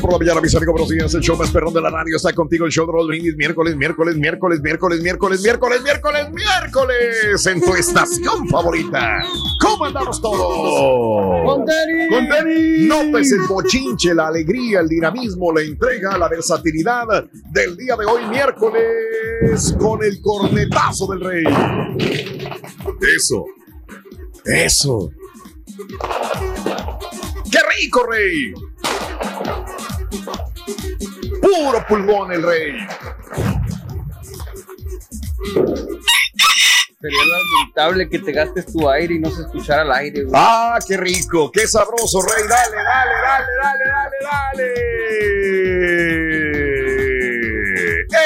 por la mañana, mis amigos. Buenos días. El show más perrón de la radio está contigo. El show de los brindis miércoles, miércoles, miércoles, miércoles, miércoles, miércoles, miércoles, miércoles. En tu estación favorita. ¿Cómo andamos todos? Con tenis. Con tenis. Notes el bochinche, la alegría, el dinamismo, la entrega, la versatilidad del día de hoy, miércoles. Con el cornetazo del rey. Eso. Eso. ¡Qué rico, rey! Puro pulmón el rey. Sería lamentable que te gastes tu aire y no se escuchara el aire, güey. ¡Ah, qué rico! ¡Qué sabroso, rey! ¡Dale, dale, dale, dale, dale, dale!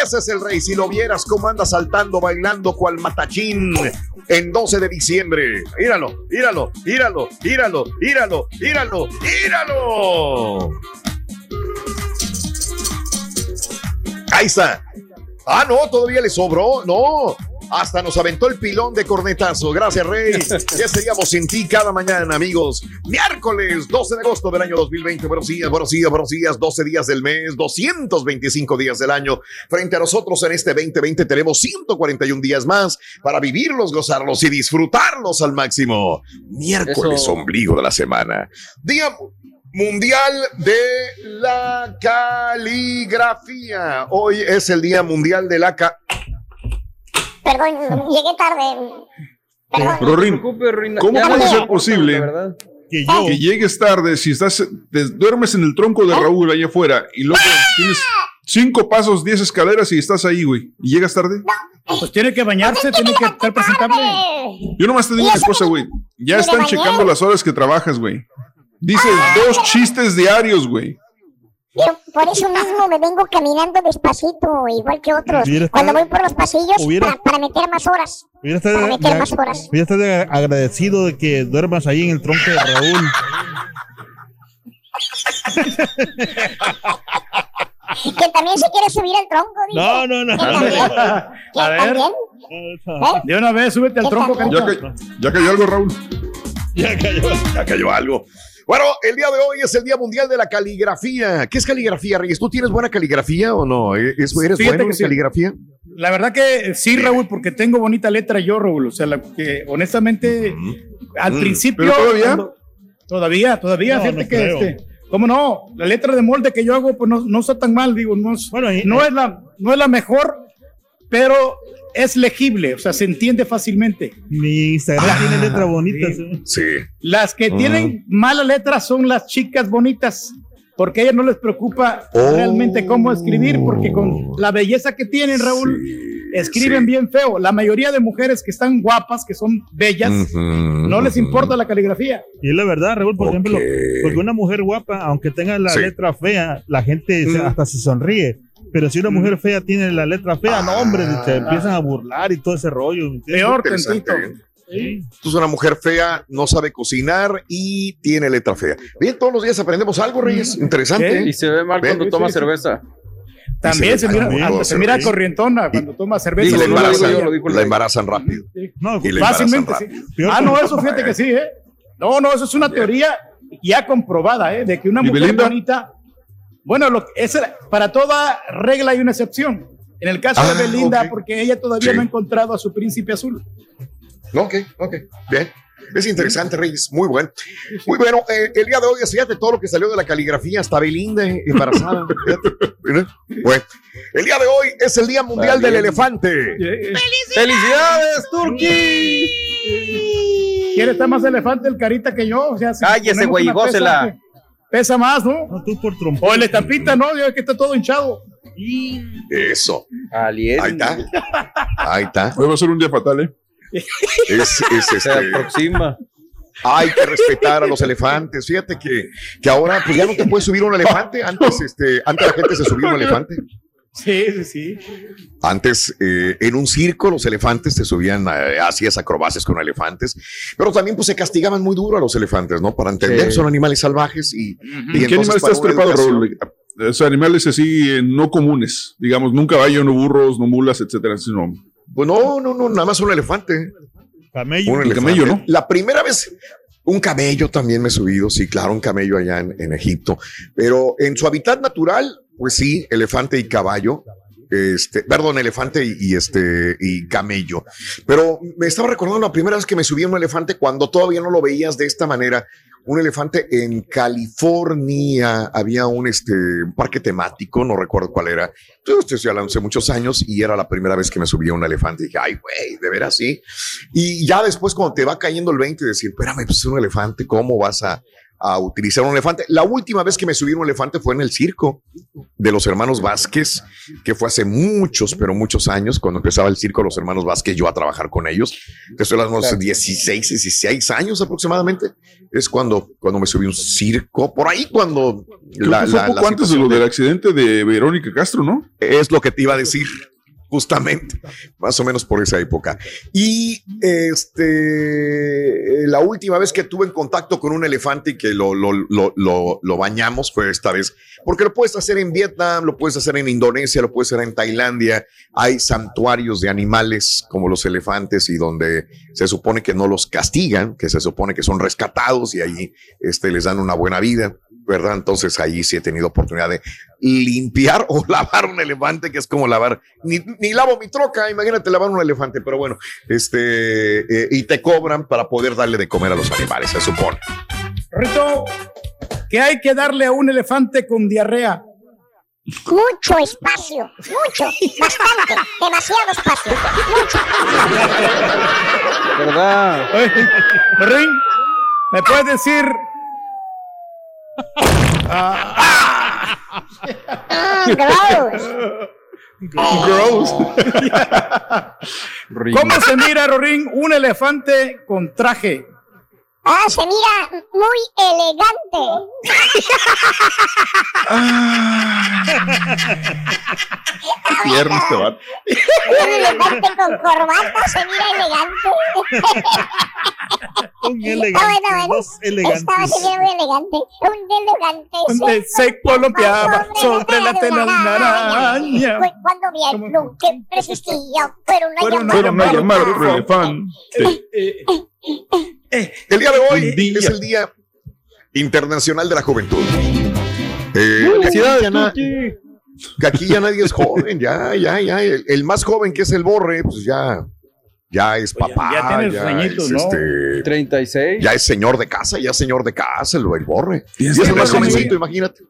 Ese es el rey. Si lo vieras cómo anda saltando, bailando cual matachín en 12 de diciembre. Míralo, míralo, míralo, míralo, míralo, míralo, míralo. Ahí está. Ah, no, todavía le sobró. No. Hasta nos aventó el pilón de cornetazo. Gracias, Rey. Ya seríamos sin ti cada mañana, amigos. Miércoles 12 de agosto del año 2020. Buenos días, buenos días, buenos días. 12 días del mes, 225 días del año. Frente a nosotros en este 2020 tenemos 141 días más para vivirlos, gozarlos y disfrutarlos al máximo. Miércoles, Eso. ombligo de la semana. Día Mundial de la Caligrafía. Hoy es el Día Mundial de la Ca... Perdón, llegué tarde. Perdón. Rorín, ¿cómo puede ser posible que, yo, que llegues tarde si estás, te duermes en el tronco de Raúl allá afuera y luego tienes cinco pasos, diez escaleras y estás ahí, güey, y llegas tarde? Pues tiene que bañarse, tiene que estar presentable. Yo nomás te digo una cosa, güey. Ya están checando las horas que trabajas, güey. Dices dos chistes diarios, güey. Yo por eso mismo me vengo caminando despacito, igual que otros. Hubiera Cuando estado- voy por los pasillos hubiera- para, para meter más horas. Hubiera Para meter más horas. hubiera estar agradecido de que duermas ahí en el tronco de Raúl. Que también se quiere subir al tronco. dice. No, no, no. Que también. Que A ver. también. De una vez, súbete al tronco, Ya, ca- ya cayó algo, Raúl. Ya cayó. Ya cayó algo. Bueno, el día de hoy es el Día Mundial de la Caligrafía. ¿Qué es caligrafía, Reyes? ¿Tú tienes buena caligrafía o no? ¿Es- ¿Eres Fíjate bueno en sí. caligrafía? La verdad que sí, Raúl, porque tengo bonita letra yo, Raúl. O sea, la que honestamente, al Mm. principio. ¿Pero todavía? cuando- todavía, todavía, No, fíjate no que este. ¿Cómo no? La letra de molde que yo hago, pues no, no está tan mal, digo, no es, Bueno, y- no es la, no es la mejor, pero es legible, o sea, se entiende fácilmente. Mi Instagram Ah, tiene letras bonitas. sí. Sí. Las que Mm. tienen mala letra son las chicas bonitas, porque a ellas no les preocupa Oh. realmente cómo escribir, porque con la belleza que tienen, Raúl, escriben sí. bien feo. La mayoría de mujeres que están guapas, que son bellas, no les importa la caligrafía. Y es la verdad, Raúl, por Ok. ejemplo, porque una mujer guapa, aunque tenga la Sí. letra fea, la gente hasta se sonríe. Pero si una mujer fea tiene la letra fea, no, hombre, Ah. se empiezan a burlar y todo ese rollo. Peor tantito. Sí. Entonces, una mujer fea no sabe cocinar y tiene letra fea. Bien, todos los días aprendemos algo, Reyes. Interesante. ¿Qué? Y se ve mal Ven, cuando toma sí, sí. cerveza. También se mira, se mira corrientona cuando toma cerveza. Y la yo, embarazan, la rápido. No, Y Fácilmente, sí. rápido. Ah, no, eso fíjate que sí, ¿eh? No, no, eso es una teoría ya comprobada, ¿eh? De que una ¿Y mujer bonita, bueno, lo, esa, para toda regla hay una excepción. En el caso Ah, de Belinda, ok. porque ella todavía Sí. no ha encontrado a su príncipe azul. Ok, ok. Bien. Es interesante, Reyes. Muy bueno. Muy bueno. eh, el día de hoy, fíjate todo lo que salió de la caligrafía. Hasta Belinda embarazada. Bueno, el día de hoy es el Día Mundial del Elefante. ¡Felicidades, Turki! ¿Quiere estar más elefante el carita que yo? O sea, si Cállese, güey, gócela. Pesa, más, ¿no? No, tú por trompón. O el estampita, ¿no? Ya que está todo hinchado. Eso. Alien. Ahí está. Ahí está. Hoy va a ser un día fatal, ¿eh? Es, es, Se este, aproxima. hay que respetar a los elefantes. Fíjate que, que ahora pues ya no te puedes subir un elefante. Antes, este, antes la gente se subía un elefante. Sí, sí, sí. Antes, eh, en un circo, los elefantes se subían, eh, hacías acrobacias con elefantes, pero también pues se castigaban muy duro a los elefantes, ¿no? Para entender, Sí. son animales salvajes y, y ¿En qué entonces animal para estás trepado, educación- Raúl? O sea, animales así eh, no comunes, digamos, no un caballo, no burros, no mulas, etcétera, sino Pues no, no, no, nada más un elefante. Camello. Un El elefante. camello, ¿no? La primera vez, un camello también me he subido, sí, claro, un camello allá en, Egipto, pero en su hábitat natural, pues sí, elefante y caballo. Este, perdón, elefante y, y este y camello. Pero me estaba recordando la primera vez que me subí a un elefante cuando todavía no lo veías de esta manera. Un elefante en California había un este parque temático, no recuerdo cuál era. Yo estoy hablando hace muchos años y era la primera vez que me subí a un elefante. Y dije, ay, güey, de veras sí. Y ya después, cuando te va cayendo el 20, decir, espérame, pues es un elefante, ¿cómo vas a, a utilizar un elefante? La última vez que me subí a un elefante fue en el circo de los hermanos Vázquez, que fue hace muchos, pero muchos años, cuando empezaba el circo, los hermanos Vázquez, yo a trabajar con ellos. Estoy hablando de 16, 16 años aproximadamente. Es cuando, cuando me subí a un circo, por ahí cuando que fue poco antes de lo del accidente de Verónica Castro, ¿no? es lo que te iba a decir, justamente, más o menos por esa época. Y este, la última vez que tuve en contacto con un elefante y que lo, lo, lo, bañamos fue esta vez, porque lo puedes hacer en Vietnam, lo puedes hacer en Indonesia, lo puedes hacer en Tailandia. Hay santuarios de animales como los elefantes y donde se supone que no los castigan, que se supone que son rescatados y ahí este, les dan una buena vida. ¿Verdad? Entonces ahí sí he tenido oportunidad de limpiar o lavar un elefante, que es como lavar, ni, ni lavo mi troca, imagínate lavar un elefante, pero bueno, este, eh, y te cobran para poder darle de comer a los animales, se supone. Rito, ¿qué hay que darle a un elefante con diarrea? Mucho espacio, mucho, bastante, demasiado espacio, mucho. ¿Verdad? Ring, ¿me puedes decir? Ah, Mm, gross. ¿Cómo se mira, Rorín, un elefante con traje? Ah, se mira muy elegante. Tierno este vato. Un elefante con corbata se mira elegante. Un elegante. bueno, bueno. dos elegantes. Estaba se mira muy elegante. Un elegante. Donde se columpiaba sobre la telaraña. Fue cuando vieron que persistía, pero llamar favor. por elefante. El día de hoy día. es el Día Internacional de la Juventud. Eh, que, aquí Felicidades, ya na- aquí ya nadie es joven, ya, ya, ya. El, el más joven que es el Borre, pues ya, ya es papá, ya ya, tiene sus añitos, es ¿no? este, 36. ya es señor de casa, ya es señor de casa, el, el Borre. Y es el más jovencito, imagínate.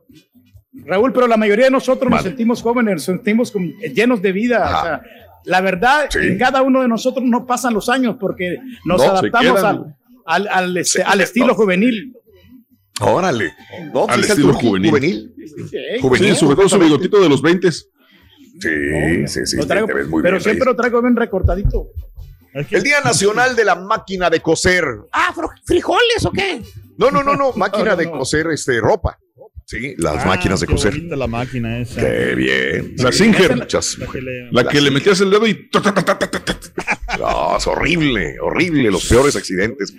Raúl, pero la mayoría de nosotros nos sentimos jóvenes, nos sentimos con- llenos de vida. Ajá. O sea, la verdad, Sí. en cada uno de nosotros no pasan los años porque nos No, adaptamos quedan. Al, al, este, al estilo juvenil. Órale. No, Al estilo ju- juvenil. juvenil. Sí, Juvenil, Sí, sobre todo su bigotito de los 20. Sí, sí, sí, lo te- traigo, te ves muy pero bien. siempre lo traigo bien recortadito. El Día Nacional de la Máquina de Coser. Ah, frijoles o qué? No, no, no, no, máquina No, no, de no. coser este, ropa. Sí, las Ah, máquinas de qué coser. la máquina esa. Qué bien. La Singer. Muchas La le- La que le metías el dedo y. No, es horrible, horrible, los peores accidentes.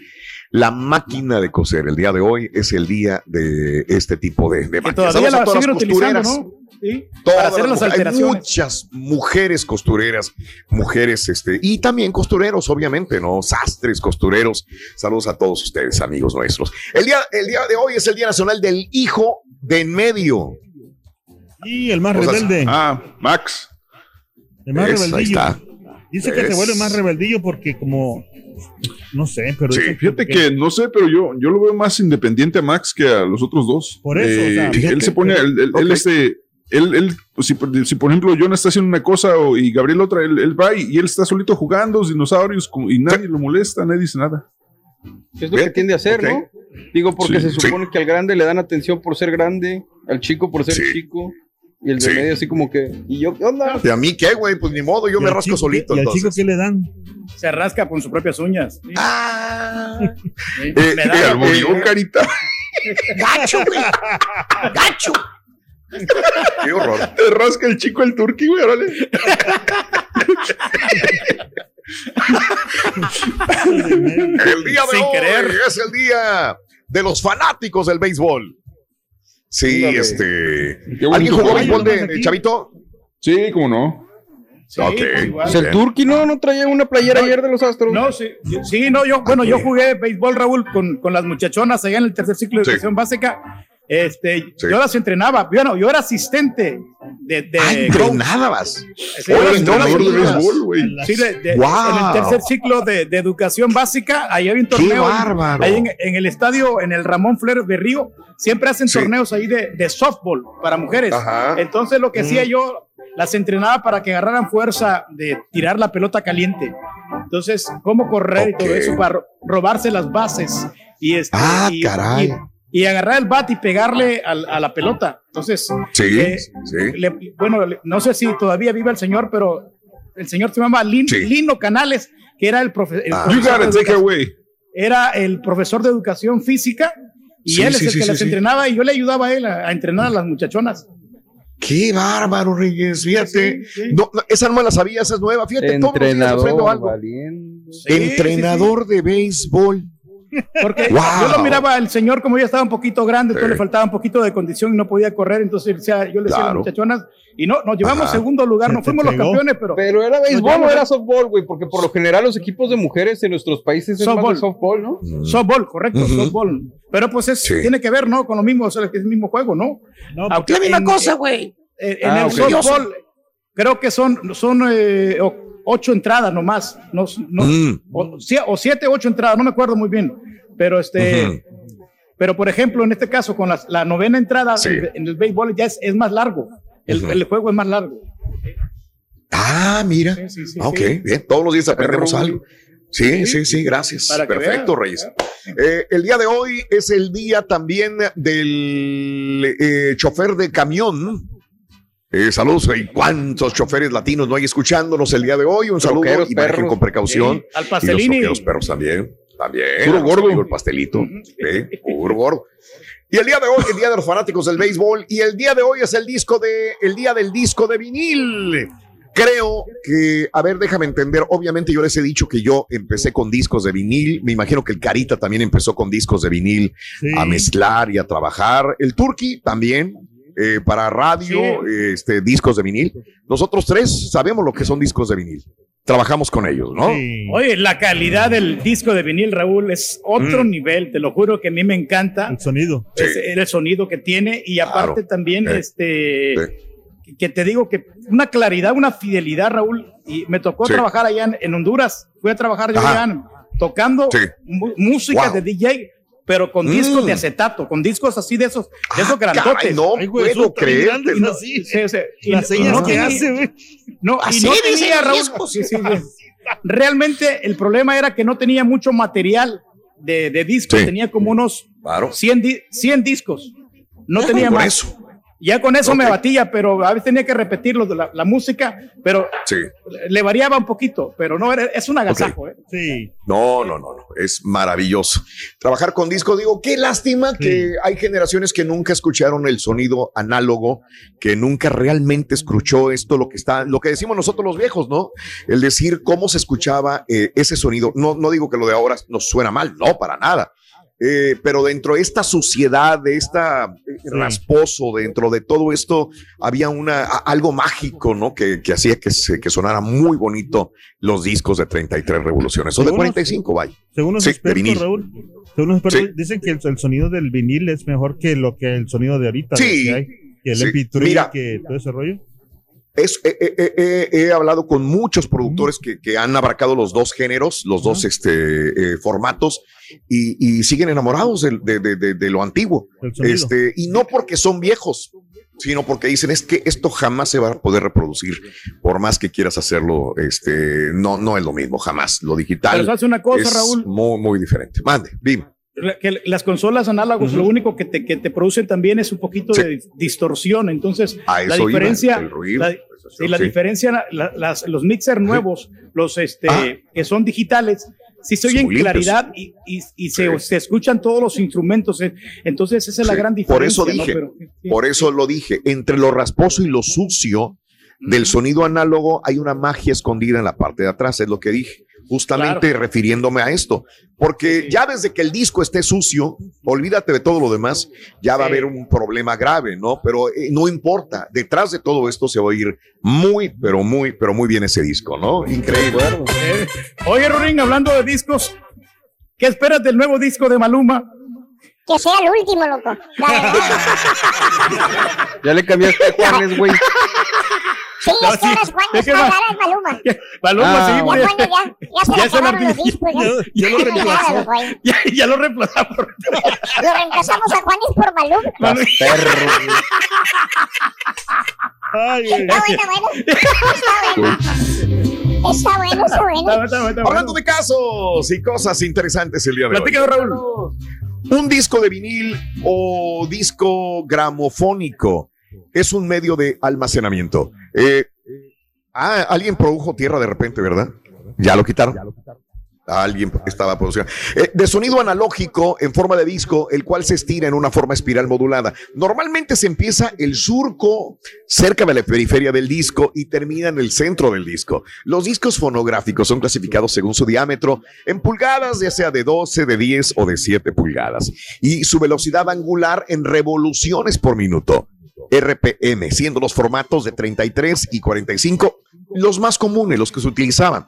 La máquina de coser, el día de hoy es el día de este tipo de, máquinas. todavía la todas siguen las utilizando, costureras. ¿no? Sí, Todas para hacer las las. Hay muchas mujeres costureras, mujeres, este, y también costureros, obviamente, ¿no? Sastres, costureros. Saludos a todos ustedes, amigos nuestros. El día, el día de hoy es el Día Nacional del Hijo de en Medio. Y el más O sea, rebelde. Ah, Max. el más Es, ahí está. Dice que Es- se vuelve más rebeldillo porque como no sé, pero Sí, Fíjate que no sé, pero yo, yo lo veo más independiente a Max que a los otros dos. Por eso, o sea, él fíjate, se pone, él, él- él, este, él, él, si, por- si por ejemplo John está haciendo una cosa o- y Gabriel otra, él, él va y, y él está solito jugando los dinosaurios como- y nadie lo molesta, nadie dice nada. ¿Qué es lo que tiende a hacer, no? Digo, porque Sí, se supone que al grande le dan atención por ser grande, al chico por ser Sí. chico, y el de Sí. medio así como que, ¿y yo qué onda? ¿Y a mí qué, güey? Pues ni modo, yo ¿Y me rasco chico solito. ¿Y al chico entonces. qué le dan? Se rasca con sus propias uñas. Sí. Ah. Sí. Eh, Me eh, da- murió, eh, carita. Gacho, güey. Gacho. Qué horror. Te rasca el chico el turqui, güey, órale. El día de Sin hoy querer. es el día de los fanáticos del béisbol. Sí, este. ¿Alguien jugó béisbol de, chavito? Sí, cómo no. Sí, Ok. pues igual. El Turqui no, no traía una playera ayer de los Astros. No, sí, sí, no, yo, bueno, yo jugué béisbol, Raúl, con, con las muchachonas allá en el tercer ciclo de Sí. educación básica. Este, Sí. yo las entrenaba, bueno, yo era asistente de, de coach. entrenabas. Sí, yo entrenador de béisbol, güey. Sí, de- de- Wow. en el tercer ciclo de, de educación básica, ahí había un ¡Qué torneo. bárbaro! Ahí en, en el estadio, en el Ramón Fler de Río, siempre hacen Sí. torneos ahí de, de softball para mujeres. Ajá. Entonces lo que hacía yo, las entrenaba para que agarraran fuerza de tirar la pelota caliente. Entonces, cómo correr Ok. y todo eso para ro- robarse las bases. Y, este, Ah, y, caray. y- y agarrar el bat y pegarle al- a, la pelota. Entonces, Sí, eh, sí. le- bueno, le- no sé si todavía vive el señor, pero el señor se llama Lin- Sí. Lino Canales, que era el, profe- el Ah. You profesor, it, take away. era el profesor de educación física y Sí, él sí, es el sí, que sí, las sí. entrenaba y yo le ayudaba a él a, a entrenar a las muchachonas. Qué bárbaro, Reyes. Fíjate. Sí, sí. No, no, esa no la sabía, esa es nueva. Fíjate, Entrenador, algo. valiendo. Sí, Entrenador de béisbol. Porque Wow. yo lo miraba al señor como ya estaba un poquito grande, Sí. entonces le faltaba un poquito de condición y no podía correr, entonces o sea, yo le decía a las Claro. muchachonas y no, nos llevamos Ajá. segundo lugar, no fuimos los campeones, pero, Pero era béisbol o era a- softball, güey, porque por lo general los equipos de mujeres en nuestros países es más Softball. de softball, ¿no? softball, correcto, softball. Pero pues es, Sí. tiene que ver, ¿no? Con lo mismo, o sea, es el mismo juego, ¿no? No, La misma en- cosa, güey. En, en Ah, el ok. softball, creo que son, son eh, ocho entradas nomás, no, no, Mm. o, o siete, ocho entradas, no me acuerdo muy bien. Pero este, pero por ejemplo, en este caso, con las- la novena entrada Sí. en, en el béisbol ya es, es más largo. El, juego es más largo. Ah, mira. Sí, sí, sí, Ah, ok, sí. bien. Todos los días aprendemos algo. Sí, sí, sí, gracias. Perfecto, vean. Reyes. Eh, el día de hoy es el día también del eh, chofer de camión. Eh, saludos, ¿y cuántos choferes latinos no hay escuchándonos el día de hoy? Un saludo y manejen perros. con precaución. Al Y los pastelini. perros también. También. Puro gordo. El pastelito. Puro gordo. Y el día de hoy, el día de los fanáticos del béisbol. Y el día de hoy es el disco de, el día del disco de vinil. Creo que, a ver, déjame entender. Obviamente, yo les he dicho que yo empecé con discos de vinil. Me imagino que el Carita también empezó con discos de vinil sí. a mezclar y a trabajar. El Turkey también, eh, para radio, este, discos de vinil. Nosotros tres sabemos lo que son discos de vinil. Trabajamos con ellos, ¿no? Sí. Oye, la calidad del disco de vinil, Raúl, es otro Mm. nivel, te lo juro que a mí me encanta. El sonido. Sí. Es el sonido que tiene y aparte Claro. también Sí. este Sí. que te digo que una claridad, una fidelidad, Raúl, y me tocó Sí. trabajar allá en, en Honduras, fui a trabajar yo Ajá. allá tocando Sí. música Wow. de DJ, pero con Mm. discos de acetato, con discos así de esos, de esos Ah, grandotes. caray, no Ay, güey, puedo creer. Y no- así. sí, sí, y Las no- señas no que tenía- hace, güey. no, y Así no dicen tenía, Raúl, sí, sí, sí. Realmente el problema era que no tenía mucho material de, de discos, Sí. tenía como unos Claro. 100, di- 100 discos. No tenía más. eso. Ya con eso me batía, pero a veces tenía que repetirlo de la, la música, pero Sí. le variaba un poquito, pero no, era- es un agasajo. ¿eh? Sí. No, no, no, no. Es maravilloso. Trabajar con discos, digo, qué lástima que hay generaciones que nunca escucharon el sonido análogo, que nunca realmente escuchó esto, lo que está, lo que decimos nosotros los viejos, ¿no? El decir cómo se escuchaba eh, ese sonido. No, no digo que lo de ahora nos suena mal, no, para nada. Eh, pero dentro de esta suciedad, de esta eh, rasposo, dentro de todo esto, había una, algo mágico, ¿no? Que, que hacía que, se, que sonara muy bonito los discos de 33 revoluciones, o de Según los- 45, vaya. Según los Sí, expertos. Raúl, según los expertos Sí. dicen que el, el sonido del vinil es mejor que lo que el sonido de ahorita. Sí. Que, hay, que el Sí. MP3, Mira. que todo ese rollo. Es, eh, eh, eh, he hablado con muchos productores que, que han abarcado los dos géneros, los dos este, formatos, y, y siguen enamorados de, de- de- de- de lo antiguo. Este, y no porque son viejos, sino porque dicen es que esto jamás se va a poder reproducir, por más que quieras hacerlo, este, no, no es lo mismo, jamás. Lo Pero digital hace una cosa, es Raúl. muy, muy diferente. Mande, dime. Que las consolas análogas lo único que te, que te producen también es un poquito Sí. de distorsión. Entonces, A la eso iba, diferencia, el ruido, la, eso, sí, la sí. diferencia, la- las- los mixers nuevos, los este, Ah. que son digitales, sí se oyen claridad y, y- y se, se escuchan todos los instrumentos. eh. Entonces, esa es la gran por diferencia. eso ¿no? dije, Pero, sí, Por eso lo dije, entre lo rasposo y lo sucio del sonido análogo hay una magia escondida en la parte de atrás, es lo que dije, justamente refiriéndome a esto, porque ya desde que el disco esté sucio, olvídate de todo lo demás, ya va a haber un problema grave, ¿no? Pero eh, no importa, detrás de todo esto se va a oír muy, pero muy, pero muy bien ese disco, ¿no? Increíble. Eh, Oye, Rorín, hablando de discos, ¿qué esperas del nuevo disco de Maluma? Que sea el último, loco. La verdad. Ya le cambiaste a Juanes, güey. Sí, No, es que sí, las Juanes es es Maluma. Maluma, Ah, sí, Ya, güey. bueno, ya, ya se Ya los artista. discos. Ya, Ya- ya lo Ya reemplazó. ya, ya lo reemplazamos. Lo reemplazamos a Juanes por Maluma. Güey. Ay. Está bueno, bueno. Está bueno. Está bueno, está bueno. Está- bueno. Hablando de casos y cosas interesantes el día de hoy. Platícanos, Raúl. Un disco de vinil o disco gramofónico es un medio de almacenamiento. Eh, ah, alguien produjo tierra de repente, ¿verdad? Ya lo quitaron. Alguien estaba produciendo. Eh, de sonido analógico en forma de disco, el cual se estira en una forma espiral modulada. Normalmente se empieza el surco cerca de la periferia del disco y termina en el centro del disco. Los discos fonográficos son clasificados según su diámetro en pulgadas, ya sea de 12, de 10 o de 7 pulgadas, y su velocidad angular en revoluciones por minuto. RPM, siendo los formatos de 33 y 45 los más comunes, los que se utilizaban.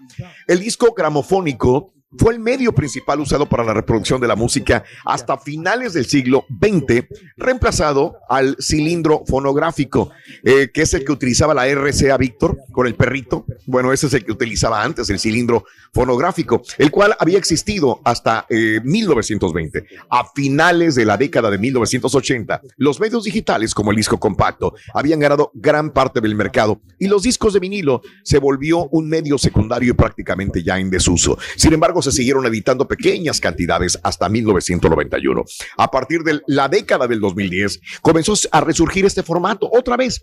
El disco gramofónico fue el medio principal usado para la reproducción de la música hasta finales del siglo XX, reemplazado al cilindro fonográfico, eh, que es el que utilizaba la RCA Victor con el perrito. Bueno, ese es el que utilizaba antes, el cilindro fonográfico, el cual había existido hasta eh, 1920. A finales de la década de 1980, los medios digitales como el disco compacto habían ganado gran parte del mercado y los discos de vinilo se volvió un medio secundario prácticamente ya en desuso. Sin embargo, se siguieron editando pequeñas cantidades hasta 1991. A partir de la década del 2010, comenzó a resurgir este formato otra vez.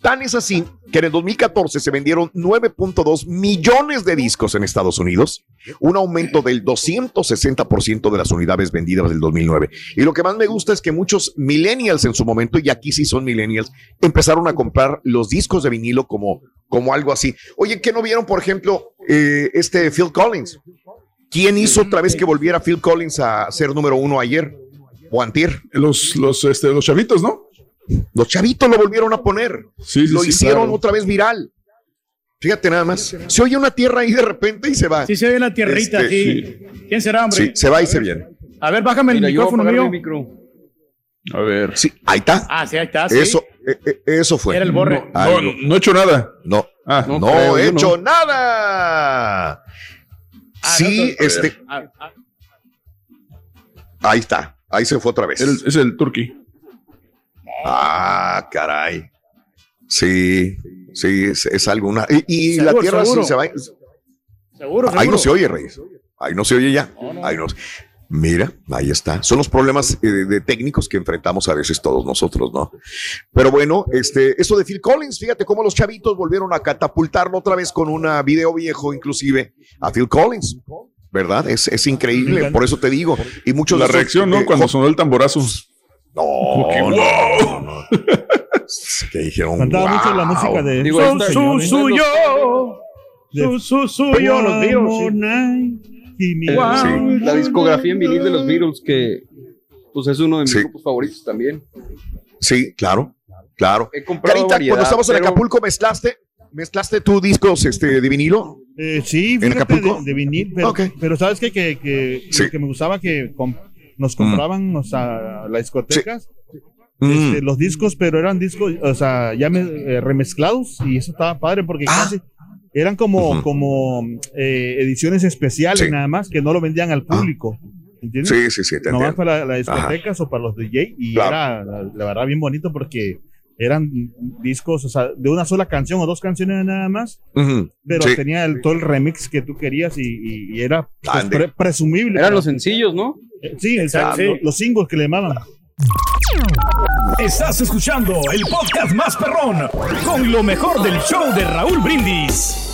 Tan es así que en el 2014 se vendieron 9.2 millones de discos en Estados Unidos, un aumento del 260% de las unidades vendidas del 2009. Y lo que más me gusta es que muchos millennials en su momento, y aquí sí son millennials, empezaron a comprar los discos de vinilo como, como algo así. Oye, ¿qué no vieron, por ejemplo, eh, este Phil Collins? ¿Quién hizo otra vez que volviera Phil Collins a ser número uno ayer? O antier. Los, los, este, los chavitos, ¿no? Los chavitos lo volvieron a poner. Sí, sí, lo sí, hicieron claro. otra vez viral. Fíjate nada más. Se oye una tierra ahí de repente y se va. Sí, se oye una tierrita Este, aquí. ¿Quién será, hombre? Sí, se va y se viene. A ver, bájame el Mira, micrófono mío. mi micro. A ver. Sí, ahí está. Ah, sí, ahí está. sí. Eso, eh, eh, eso fue. Era el borre. No, no he hecho nada. No, Ah, no, No creo, he hecho no. nada. Ah, sí, no, este, Ah, ah, ahí está. Ahí se fue otra vez. el- es el turkey. Ah, caray. Sí, sí, es, es alguna. Y, y la Seguro, tierra sí seguro. se va. seguro, Ahí no seguro. se oye, Reyes. Ahí no se oye ya. Ahí no. Mira, ahí está. Son los problemas eh, de técnicos que enfrentamos a veces todos nosotros, ¿no? Pero bueno, este, eso de Phil Collins, fíjate cómo los chavitos volvieron a catapultarlo otra vez con un video viejo, inclusive a Phil Collins, ¿verdad? Es, es increíble, por eso te digo. Y muchos La reacción, ¿no? eh, Cuando sonó el tamborazo. No, que, no, wow. no, no. que dijeron. Cantaba mucho la música de. Digo, Su, esta- su, señores. suyo. De- Su, su, suyo, los Wow. Sí. La discografía en vinil de los Beatles, que pues es uno de mis Sí. grupos favoritos también. Sí, claro, claro. He comprado Carita, variedad, cuando estabas en pero- Acapulco, ¿mezclaste? ¿Mezclaste tus discos este, de vinilo? Eh, sí, ¿En Acapulco? de, de vinil, pero, sabes qué? que, que, Sí. lo que me gustaba que com- nos compraban o sea, las discotecas Mm. este, los discos, pero eran discos, o sea, ya me- eh, remezclados y eso estaba padre porque Ah. casi eran como, Ujú. como eh, ediciones especiales Sí. nada más que no lo vendían al Ah. público. ¿Entiendes? Sí, sí, sí, Nomás para las discotecas o para los DJ y Claro. era la, la verdad bien bonito porque eran discos, o sea, de una sola canción o dos canciones nada más, pero Sí. tenía el, todo el remix que tú querías y, y- y era pues, pre- presumible. Eran los sencillos, ¿no? Eh, Sí, Exacto, sí. los singles que le llamaban. Estás escuchando el podcast más perrón con lo mejor del show de Raúl Brindis.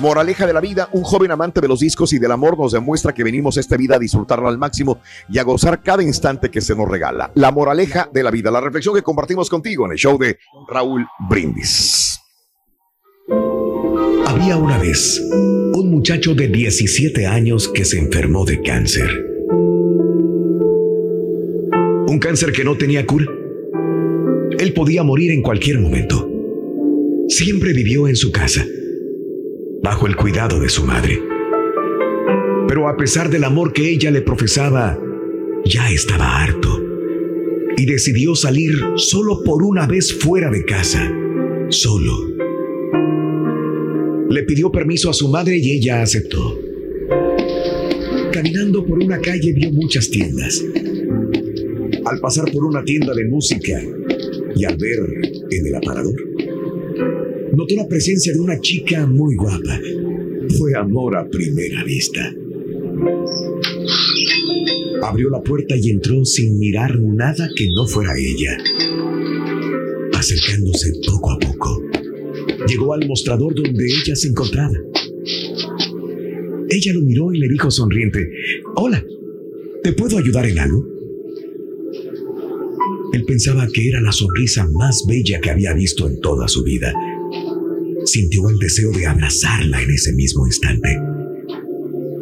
Moraleja de la vida, un joven amante de los discos y del amor nos demuestra que venimos esta vida a disfrutarla al máximo y a gozar cada instante que se nos regala. La moraleja de la vida, la reflexión que compartimos contigo en el show de Raúl Brindis. Había una vez un muchacho de 17 años que se enfermó de cáncer. Un cáncer que no tenía cura. Él podía morir en cualquier momento. Siempre vivió en su casa, bajo el cuidado de su madre. Pero a pesar del amor que ella le profesaba, ya estaba harto y decidió salir solo por una vez fuera de casa, solo. Le pidió permiso a su madre y ella aceptó. Caminando por una calle vio muchas tiendas. Al pasar por una tienda de música y al ver en el aparador, notó la presencia de una chica muy guapa. Fue amor a primera vista. Abrió la puerta y entró sin mirar nada que no fuera ella. Acercándose poco a poco, llegó al mostrador donde ella se encontraba. Ella lo miró y le dijo sonriente, Hola, ¿te puedo ayudar en algo? Él pensaba que era la sonrisa más bella que había visto en toda su vida. Sintió el deseo de abrazarla en ese mismo instante.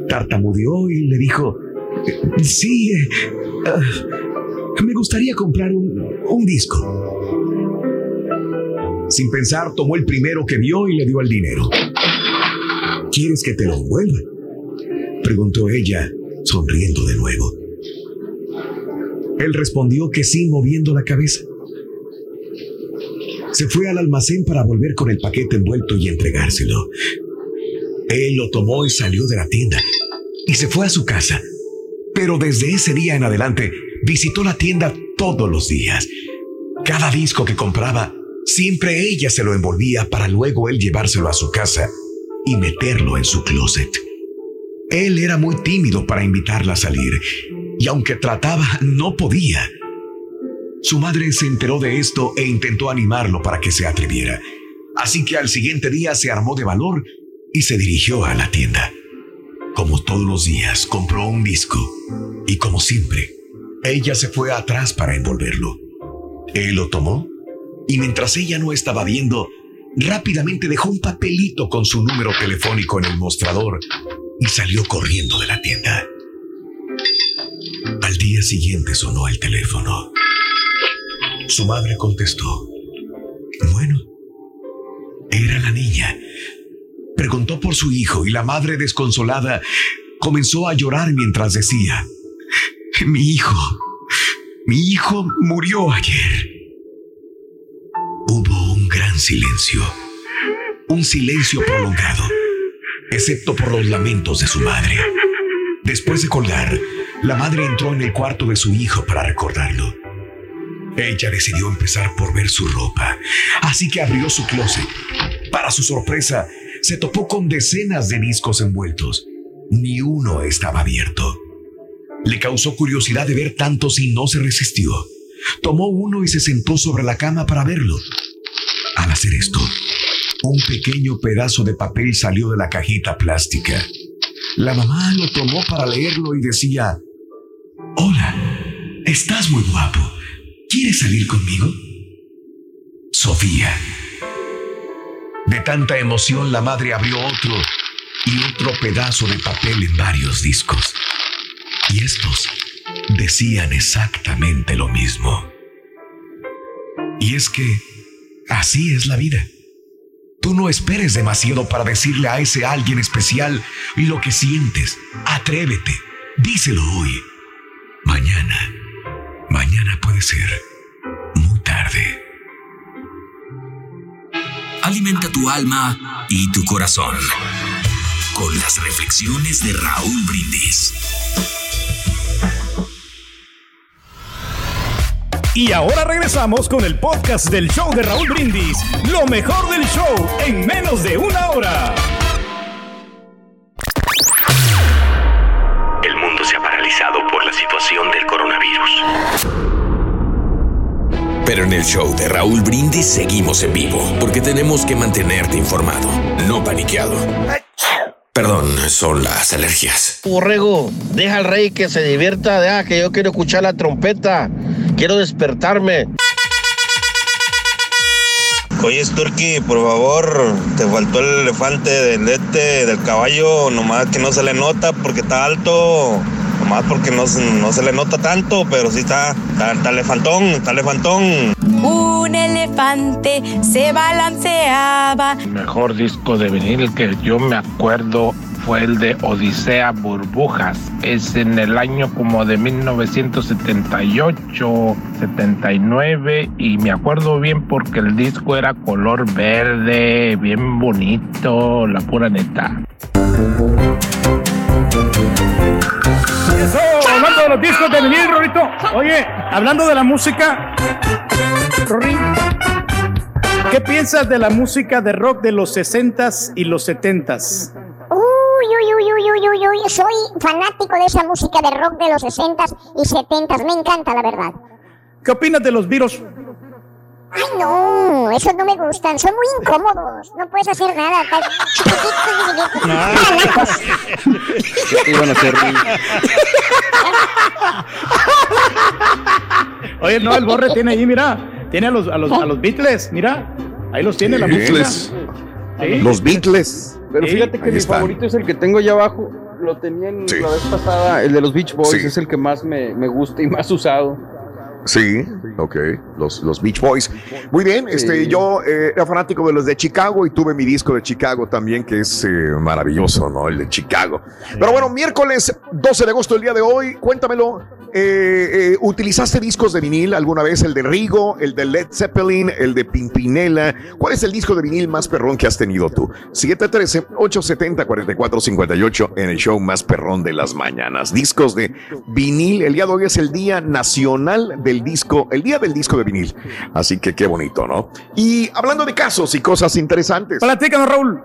Tartamudeó y le dijo, Sí, eh, ah, me gustaría comprar un, un disco. Sin pensar, tomó el primero que vio y le dio el dinero. ¿Quieres que te lo devuelva? Preguntó ella, sonriendo de nuevo. Él respondió que sí, moviendo la cabeza. Se fue al almacén para volver con el paquete envuelto y entregárselo. Él lo tomó y salió de la tienda y se fue a su casa. Pero desde ese día en adelante visitó la tienda todos los días. Cada disco que compraba, siempre ella se lo envolvía para luego él llevárselo a su casa y meterlo en su closet. Él era muy tímido para invitarla a salir y aunque trataba, no podía. Su madre se enteró de esto e intentó animarlo para que se atreviera. Así que al siguiente día se armó de valor y se dirigió a la tienda. Como todos los días, compró un disco y como siempre, ella se fue atrás para envolverlo. Él lo tomó y mientras ella no estaba viendo, rápidamente dejó un papelito con su número telefónico en el mostrador y salió corriendo de la tienda. Al día siguiente sonó el teléfono. Su madre contestó. Bueno, era la niña. Preguntó por su hijo y la madre desconsolada comenzó a llorar mientras decía, mi hijo, mi hijo murió ayer. Silencio, un silencio prolongado, excepto por los lamentos de su madre. Después de colgar, la madre entró en el cuarto de su hijo para recordarlo. Ella decidió empezar por ver su ropa, así que abrió su closet. Para su sorpresa, se topó con decenas de discos envueltos. Ni uno estaba abierto. Le causó curiosidad de ver tantos y no se resistió. Tomó uno y se sentó sobre la cama para verlo. Al hacer esto, un pequeño pedazo de papel salió de la cajita plástica. La mamá lo tomó para leerlo y decía, Hola, estás muy guapo. ¿Quieres salir conmigo? Sofía. De tanta emoción la madre abrió otro y otro pedazo de papel en varios discos. Y estos decían exactamente lo mismo. Y es que así es la vida. Tú no esperes demasiado para decirle a ese alguien especial lo que sientes. Atrévete, díselo hoy. Mañana, mañana puede ser muy tarde. Alimenta tu alma y tu corazón con las reflexiones de Raúl Brindis. Y ahora regresamos con el podcast del show de Raúl Brindis. Lo mejor del show en menos de una hora. El mundo se ha paralizado por la situación del coronavirus. Pero en el show de Raúl Brindis seguimos en vivo porque tenemos que mantenerte informado, no paniqueado. Perdón, son las alergias. Borrego, deja al rey que se divierta, deja que yo quiero escuchar la trompeta, quiero despertarme. Oye, Turkey, por favor, te faltó el elefante del este, del caballo, nomás que no se le nota porque está alto, nomás porque no, se- no se le nota tanto, pero sí está, está, está elefantón, está elefantón. Un elefante se balanceaba. mejor disco de vinil que yo me acuerdo fue el de Odisea Burbujas. Es en el año como de 1978, 79 y me acuerdo bien porque el disco era color verde, bien bonito, la pura neta. Eso, hablando de los discos de vinil, Rorito. Oye, hablando de la música, ¿qué piensas de la música de rock de los 60s y los 70s? Uy, uy, uy, uy, uy, uy, uy. Soy fanático de esa música de rock de los 60s y 70s. Me encanta, la verdad. ¿Qué opinas de los Beatles? Ay, no, esos no me gustan. Son muy incómodos. No puedes hacer nada. Tan chiquititos y Malacos. ¿Qué te iban a hacer? Oye, no, el Borre tiene ahí, mira. Tiene a los, a los, a los Beatles, mira. Ahí los tiene la música. Beatles. Sí. Los Beatles. Pero fíjate que mi favorito es el que tengo allá abajo. Lo tenía en Sí. la vez pasada. El de los Beach Boys Sí. es el que más me, me gusta y más usado. Sí, ok, los, los Beach Boys. Muy bien, este, yo eh, era fanático de los de Chicago y tuve mi disco de Chicago también, que es eh, maravilloso, ¿no? El de Chicago. Pero bueno, miércoles 12 de agosto, el día de hoy, cuéntamelo. eh, eh, ¿Utilizaste discos de vinil alguna vez? El de Rigo, el de Led Zeppelin, el de Pimpinela. ¿Cuál es el disco de vinil más perrón que has tenido tú? 713-870-4458 en el show más perrón de las mañanas. Discos de vinil. El día de hoy es el Día Nacional del Disco, el Día del Disco de Vinil. Así que qué bonito, ¿no? Y hablando de casos y cosas interesantes. Platícanos, Raúl.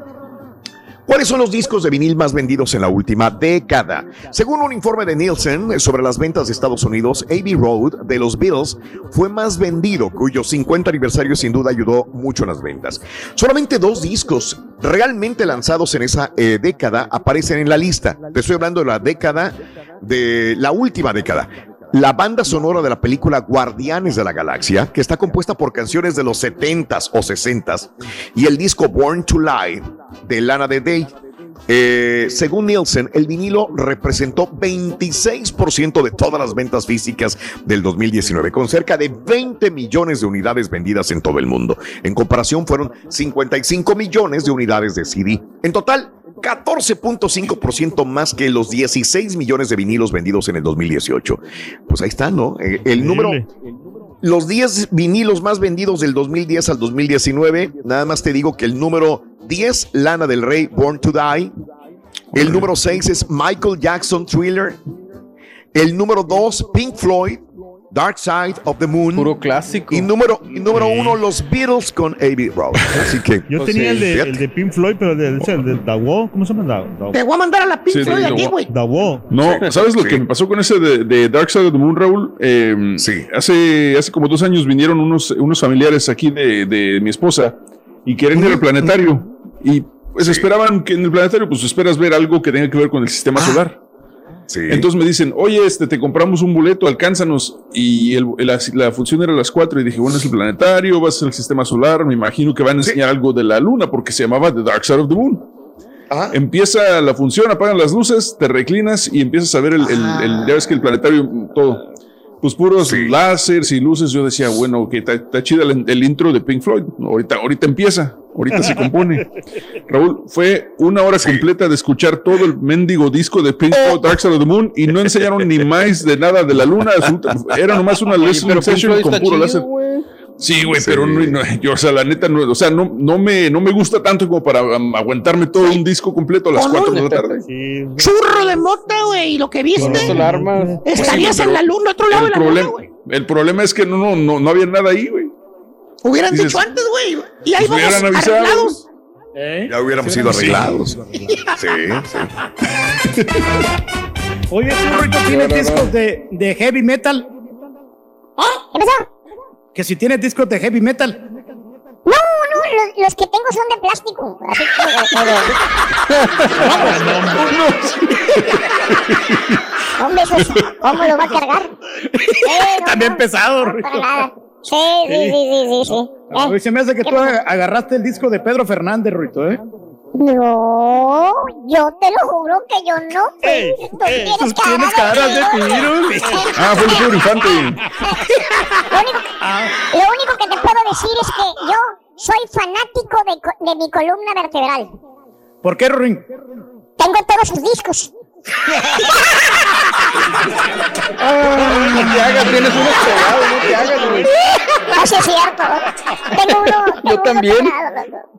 ¿Cuáles son los discos de vinil más vendidos en la última década? Según un informe de Nielsen sobre las ventas de Estados Unidos, Abbey Road de los Beatles fue más vendido, cuyo 50 aniversario sin duda ayudó mucho en las ventas. Solamente dos discos realmente lanzados en esa eh, década aparecen en la lista. Te estoy hablando de la década de la última década. La banda sonora de la película Guardianes de la Galaxia, que está compuesta por canciones de los 70s o 60s, y el disco Born to Lie de Lana Del Rey. Eh, según Nielsen, el vinilo representó 26% de todas las ventas físicas del 2019, con cerca de 20 millones de unidades vendidas en todo el mundo. En comparación, fueron 55 millones de unidades de CD. En total, 14.5% más que los 16 millones de vinilos vendidos en el 2018. Pues ahí está, ¿no? Eh, el número, los 10 vinilos más vendidos del 2010 al 2019, nada más te digo que el número 10, Lana del Rey, Born to Die. El número 6 es Michael Jackson, Thriller. El número 2, Pink Floyd, Dark Side of the Moon. Puro clásico. Y número 1, número uno, los Beatles con Abbey Road. Así que. Yo tenía el, de, el de Pink Floyd, pero el de, el de The Wall, ¿cómo se llama? The- The- Te voy a mandar a la Sí, pinche sí, aquí, lo- güey. The Wall. No, ¿sabes lo que me pasó con ese de, de Dark Side of the Moon, Raúl? Eh, Sí. Hace, hace como dos años vinieron unos, unos familiares aquí de, de mi esposa y quieren ir al planetario. Y pues esperaban que en el planetario, pues esperas ver algo que tenga que ver con el sistema solar. Sí. Entonces me dicen, oye, este, te compramos un boleto, alcánzanos. Y el- la, la función era a las 4 y dije, bueno, es el planetario, va a ser el sistema solar, me imagino que van a enseñar algo de la luna porque se llamaba The Dark Side of the Moon. Ah, Empieza la función, apagan las luces, te reclinas y empiezas a ver el, el- el- ya ves que el planetario, todo. Pues puros Sí. láseres y luces. Yo decía, bueno, que está, está chida el, el intro de Pink Floyd. Ahorita, ahorita empieza, ahorita se compone. Raúl, fue una hora completa de escuchar todo el mendigo disco de Pink Floyd, Dark Side of the Moon, y no enseñaron ni más de nada de la luna. Era nomás una Pink session con puro láser. Sí, güey, pero no, no, yo, o sea, la neta, no, o sea, no, no, me, no me gusta tanto como para um, aguantarme todo un disco completo a las Con 4 un- de la tarde. Churro de mota, güey, y lo que viste. Estarías en la luna, otro lado el de la luna, problema, güey. el problema es que no, no, no, no había nada ahí, güey. Hubieran Dices, dicho antes, güey. Y ahí pues vamos hubieran avisado. arreglados. Ya hubiéramos sido arreglados. Sí, sí. Oye, Churrito, ¿tienes discos de, de heavy metal? ¿Qué pasó? Que si tienes discos de heavy metal. No, no, los, los que tengo son de plástico. Así como- Hombre, eso es- ¿cómo lo va a cargar? Eh, no, También no, pesado, no, para nada. Sí, sí, sí, sí, sí, sí. A mí se me hace que tú agarraste el disco de Pedro Fernández, Ruito, ¿eh? No, yo te lo juro que yo no. Ey, Tú ey, tienes tú cara tienes cara de virus. Ah, fue el Pedro Infante. Lo único, lo único que te puedo decir es que yo soy fanático de, mi columna vertebral. ¿Por qué, Ruin? Tengo todos sus discos. No te hagas, tienes unos pegados, no te hagas, güey. No, sí es cierto. Tengo uno. tengo Yo uno también. pegado.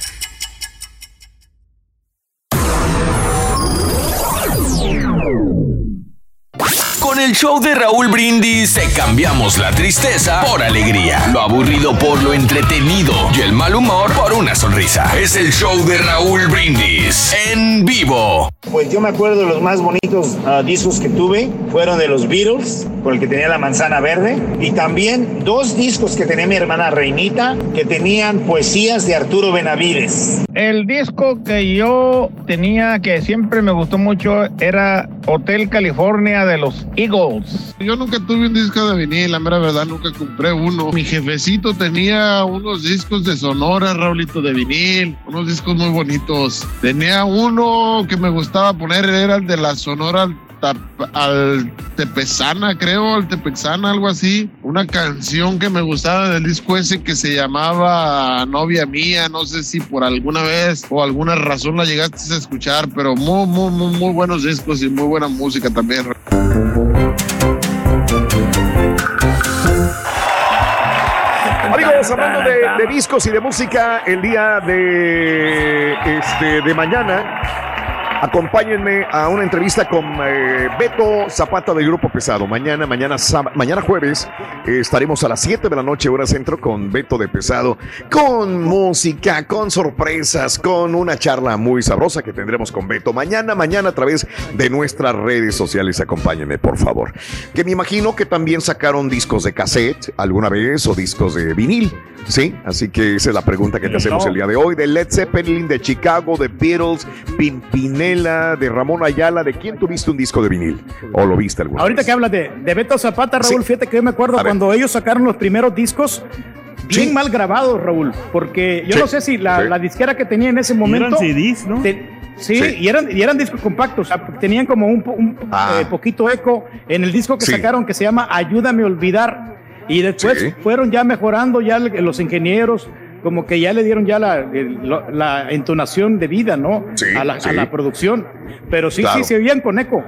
El show de Raúl Brindis te cambiamos la tristeza por alegría, lo aburrido por lo entretenido y el mal humor por una sonrisa. Es el show de Raúl Brindis en vivo. Pues yo me acuerdo de los más bonitos ah, discos que tuve, fueron de los Beatles, con el que tenía la manzana verde, y también dos discos que tenía mi hermana Reinita, que tenían poesías de Arturo Benavides. El disco que yo tenía que siempre me gustó mucho era Hotel California de los Eagles. Yo nunca tuve un disco de vinil, la mera verdad, nunca compré uno. Mi jefecito tenía unos discos de Sonora, Raulito, de vinil, unos discos muy bonitos. Tenía uno que me gustaba poner, era el de la Sonora al Tepezana, creo, al Tepexana, algo así. Una canción que me gustaba del disco ese que se llamaba Novia Mía, no sé si por alguna vez o alguna razón la llegaste a escuchar, pero muy, muy, muy, muy buenos discos y muy buena música también. Amigos, hablando de, de discos y de música, el día de, este, de mañana, acompáñenme a una entrevista con eh, Beto Zapata del Grupo Pesado. Mañana, mañana, mañana jueves, eh, estaremos a las 7 de la noche, hora centro, con Beto de Pesado, con música, con sorpresas, con una charla muy sabrosa que tendremos con Beto. Mañana, mañana, a través de nuestras redes sociales. Acompáñenme, por favor. Que me imagino que también sacaron discos de cassette alguna vez o discos de vinil. Sí, así que esa es la pregunta que te hacemos el día de hoy. De Led Zeppelin, de Chicago, de Beatles, Pimpinela, de Ramón Ayala. ¿De quién tuviste un disco de vinil? ¿O lo viste alguna Ahorita vez? que hablas de, de Beto Zapata, Raúl, fíjate que yo me acuerdo cuando ellos sacaron los primeros discos, bien mal grabados, Raúl, porque yo Sí, no sé si la, sí. la disquera que tenía en ese momento... eran CDs, ¿no? te- sí, Sí. Y, eran, y eran discos compactos, o sea, tenían como un, un, eh, poquito eco en el disco que Sí. sacaron que se llama Ayúdame a olvidar, y después Sí. fueron ya mejorando ya los ingenieros, como que ya le dieron ya la, entonación de vida, ¿no? Sí, a, la, a sí. la producción, pero sí, Claro. sí, se oían con eco.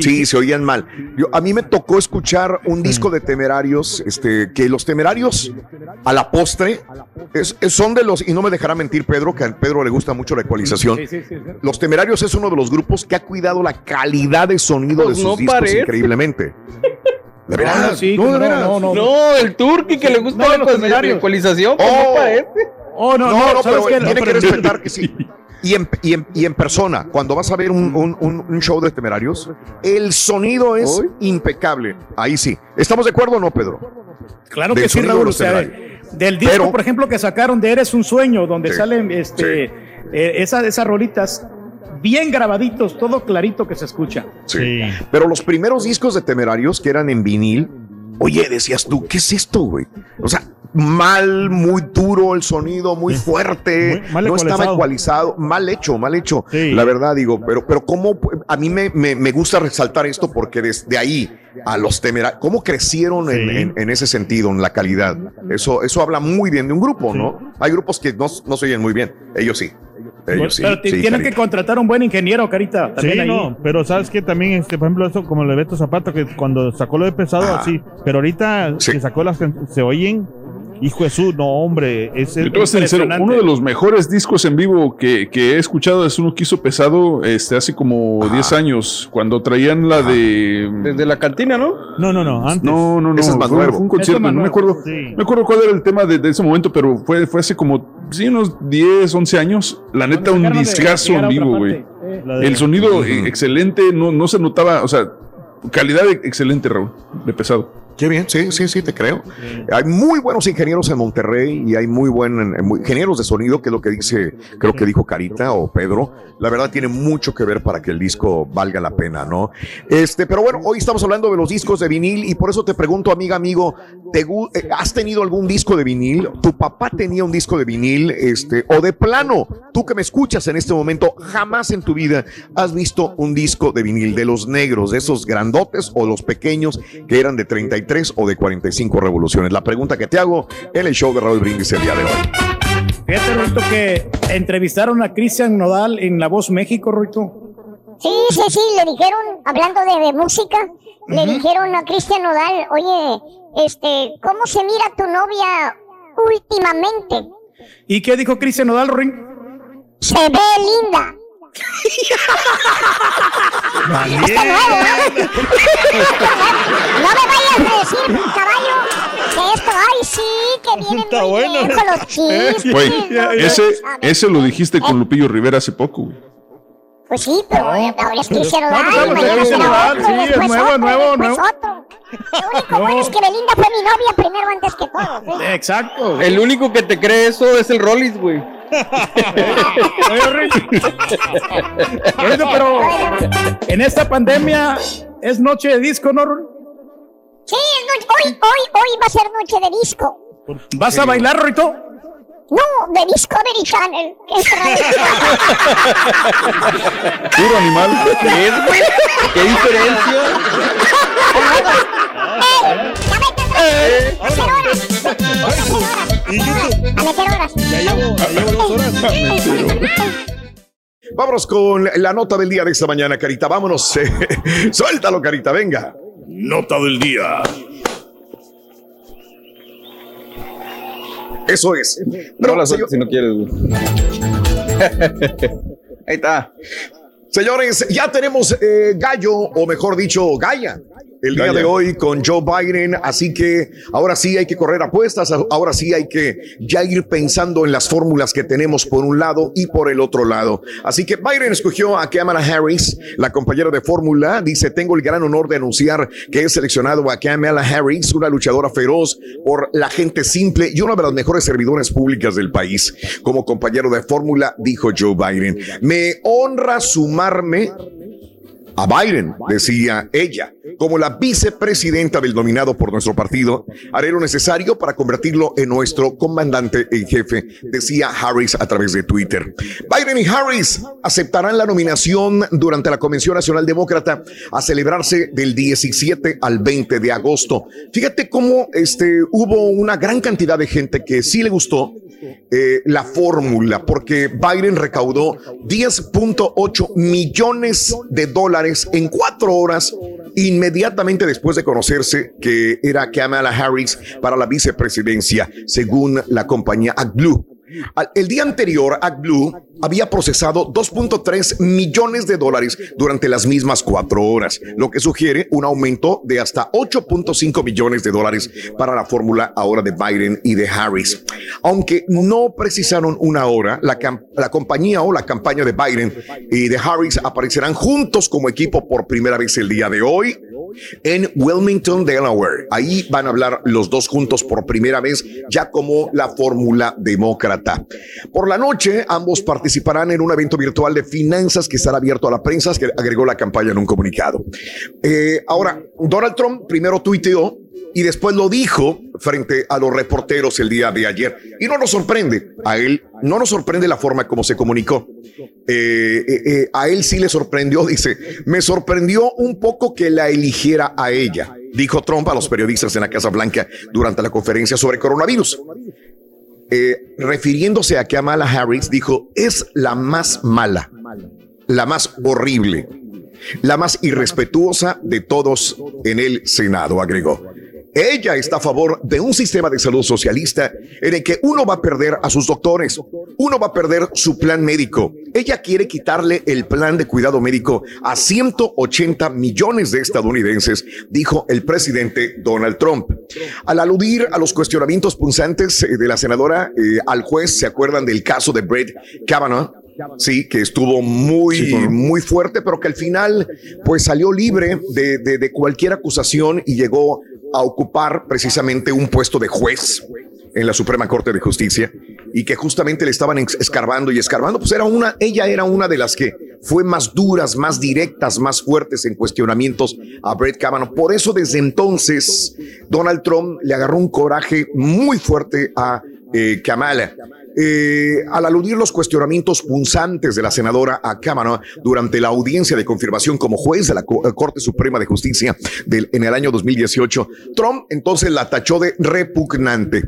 Sí, se oían mal. Yo, a mí me tocó escuchar un disco de Temerarios, este, que los Temerarios a la postre es- es- son de los, y no me dejará mentir Pedro, que a Pedro le gusta mucho la ecualización. Sí, sí, sí, sí. Los Temerarios es uno de los grupos que ha cuidado la calidad de sonido Pues de sus no discos parece. increíblemente. De No, veras, no, sí, no, de no, veras. no, no. No, el turqui que le gusta No, la los ecualización- temerarios. ecualización, Oh. no parece. Oh, no, No, no, tiene que respetar que sí. Y en, y, en, y en persona, cuando vas a ver un, un- un- un show de temerarios, el sonido es impecable. Ahí sí. ¿Estamos de acuerdo o no, Pedro? Claro Del que sí, Raúl. O sea, del disco, Pero- por ejemplo, que sacaron de Eres un sueño, donde Sí, salen este, eh, esas, esas rolitas bien grabaditos, todo clarito que se escucha. Sí. Pero los primeros discos de Temerarios, que eran en vinil, Oye, decías tú, ¿qué es esto, güey? O sea, mal, muy duro el sonido, muy fuerte, Muy- mal no estaba ecualizado. mal hecho, mal hecho, la verdad digo, pero, pero cómo, a mí me, me, me gusta resaltar esto porque desde ahí a los temerarios, cómo crecieron en, en- en ese sentido, en la calidad, eso, eso habla muy bien de un grupo, ¿no? Hay grupos que no, no se oyen muy bien, ellos sí, ellos sí. Pero sí, tienen Carita. que contratar un buen ingeniero, Carita. Sí, ahí. no, pero sabes que también, este, por ejemplo, eso como lo de Beto Zapata, que cuando sacó lo de pesado, así, pero ahorita que sacó las se oyen, hijo de su, no, hombre, es Yo te voy a ser sincero, uno de los mejores discos en vivo que, que he escuchado es uno que hizo pesado este, hace como 10 años, cuando traían la de... Desde la cantina, ¿no? No, no, no, antes. No, no, no. Ese es más fue, nuevo. fue un concierto, es no me acuerdo. No me acuerdo cuál era el tema de, de ese momento, pero fue, fue hace como, sí, unos 10, 11 años. La neta, un discazo en vivo, güey. Eh. El sonido excelente, no, no se notaba, o sea, calidad excelente, Raúl, de pesado. Qué bien, sí, sí, sí, te creo. Hay muy buenos ingenieros en Monterrey y hay muy buenos ingenieros de sonido, que es lo que dice, creo que dijo Carita o Pedro. La verdad tiene mucho que ver para que el disco valga la pena, ¿no? Este, pero bueno, hoy estamos hablando de los discos de vinil y por eso te pregunto, amiga, amigo, ¿te eh, ¿has tenido algún disco de vinil? ¿Tu papá tenía un disco de vinil? Este, o de plano, tú que me escuchas en este momento, jamás en tu vida has visto un disco de vinil de los negros, de esos grandotes o los pequeños que eran de 33 o de 45 revoluciones. La pregunta que te hago en el show de Raúl Brindis el día de hoy. Fíjate, Ruito, que entrevistaron a Cristian Nodal en La Voz México, Ruito. Sí, sí, sí, le dijeron, hablando de, de música, le dijeron a Cristian Nodal, oye, este, ¿cómo se mira tu novia últimamente? ¿Y qué dijo Cristian Nodal, Ring? Se ve linda. Está nuevo, ¿no? No me vayas a decir, caballo, que esto, ay, sí, que viene muy bien con los chistes. Güey, ¿no? ese, ese lo dijiste con Lupillo Rivera hace poco, güey. Pues sí, pero eh, ahora es Nodal, pues, no, mañana será otro, sí, es después nuevo, otro, nuevo, después nuevo. otro. Lo único bueno es que Belinda fue mi novia primero antes que todo. ¿sí? Exacto. El único que te cree eso es el Rollis, güey. Oye, pero en esta pandemia es noche de disco, ¿no? Sí, es noche- hoy, hoy, hoy va a ser noche de disco. ¿Vas a bailar, Ruito? No, de Discovery Channel. Puro animal. ¿Qué es, güey? ¿Qué diferencia? ¡Eh! ¡Ya vete, a hacer horas! A meter horas. Ya llevo, ya llevo dos horas. Vámonos con la nota del día de esta mañana, Carita. Vámonos. eh, Suéltalo, Carita, venga. Nota del día. Eso es. No la señor- si no quieres, güey. Ahí está. Señores, ya tenemos eh, gallo, o mejor dicho, galla. El día de hoy con Joe Biden, así que ahora sí hay que correr apuestas, ahora sí hay que ya ir pensando en las fórmulas que tenemos por un lado y por el otro lado. Así que Biden escogió a Kamala Harris, la compañera de fórmula, dice, tengo el gran honor de anunciar que he seleccionado a Kamala Harris, una luchadora feroz por la gente simple y una de las mejores servidoras públicas del país. Como compañero de fórmula, dijo Joe Biden, me honra sumarme a Biden, decía ella, como la vicepresidenta del dominado por nuestro partido, haré lo necesario para convertirlo en nuestro comandante en jefe, decía Harris a través de Twitter. Biden y Harris aceptarán la nominación durante la Convención Nacional Demócrata a celebrarse del 17 al 20 de agosto. Fíjate cómo este, hubo una gran cantidad de gente que sí le gustó eh, la fórmula, porque Biden recaudó 10.8 millones de dólares en cuatro horas inmediatamente después de conocerse que era Kamala Harris para la vicepresidencia, según la compañía AdBlue. El día anterior, AdBlue había procesado 2.3 millones de dólares durante las mismas cuatro horas, lo que sugiere un aumento de hasta 8.5 millones de dólares para la fórmula ahora de Biden y de Harris. Aunque no precisaron una hora, la, la compañía o la campaña de Biden y de Harris aparecerán juntos como equipo por primera vez el día de hoy en Wilmington, Delaware. Ahí van a hablar los dos juntos por primera vez, ya como la fórmula demócrata. Por la noche, ambos participarán en un evento virtual de finanzas que estará abierto a la prensa, que agregó la campaña en un comunicado. Eh, ahora, Donald Trump primero tuiteó y después lo dijo frente a los reporteros el día de ayer. Y no nos sorprende a él, no nos sorprende la forma como se comunicó. Eh, eh, eh, a él sí le sorprendió, dice, me sorprendió un poco que la eligiera a ella, dijo Trump a los periodistas en la Casa Blanca durante la conferencia sobre coronavirus. refiriéndose a Kamala Harris, dijo, es la más mala, la más horrible, la más irrespetuosa de todos en el Senado, agregó. Ella está a favor de un sistema de salud socialista en el que uno va a perder a sus doctores, uno va a perder su plan médico. Ella quiere quitarle el plan de cuidado médico a 180 millones de estadounidenses, dijo el presidente Donald Trump. Al aludir a los cuestionamientos punzantes eh, de la senadora eh, al juez, ¿se acuerdan del caso de Brett Kavanaugh? Sí, que estuvo muy, muy fuerte, pero que al final, pues salió libre de, de cualquier acusación y llegó a ocupar precisamente un puesto de juez en la Suprema Corte de Justicia y que justamente le estaban escarbando y escarbando, pues era una, ella era una de las que fue más duras, más directas, más fuertes en cuestionamientos a Brett Kavanaugh. Por eso desde entonces Donald Trump le agarró un coraje muy fuerte a eh, Kamala. Eh, al aludir los cuestionamientos punzantes de la senadora a Kavanaugh durante la audiencia de confirmación como juez de la eh, Corte Suprema de Justicia en el año 2018, Trump entonces la tachó de repugnante.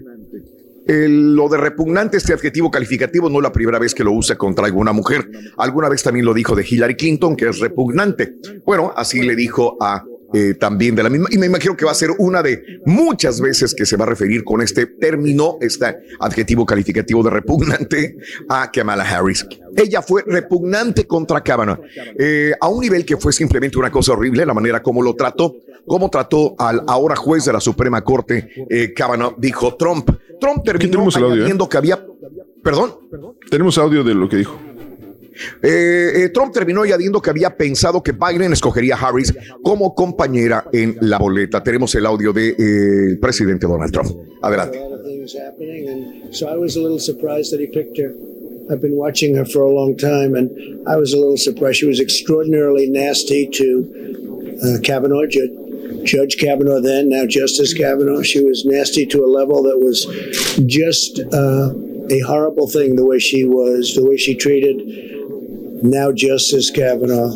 lo de repugnante, este adjetivo calificativo, no es la primera vez que lo usa contra alguna mujer. Alguna vez también lo dijo de Hillary Clinton, que es repugnante. Bueno, así le dijo a eh, también de la misma. Y me imagino que va a ser una de muchas veces que se va a referir con este término, este adjetivo calificativo de repugnante a Kamala Harris. Ella fue repugnante contra Kavanaugh, eh, a un nivel que fue simplemente una cosa horrible, la manera como lo trató, como trató al ahora juez de la Suprema Corte, eh, Kavanaugh, dijo Trump. Trump terminó añadiendo que había... Perdón. Tenemos audio de lo que dijo. Eh, eh, Trump terminó añadiendo que había pensado que Biden escogería a Harris como compañera en la boleta. Tenemos el audio del de, eh, presidente Donald Trump. Adelante. I've been watching her for a long time, and I was a little surprised. She was extraordinarily nasty to uh, Kavanaugh, Judge Kavanaugh then, now Justice Kavanaugh. She was nasty to a level that was just uh, a horrible thing, the way she was, the way she treated now Justice Kavanaugh,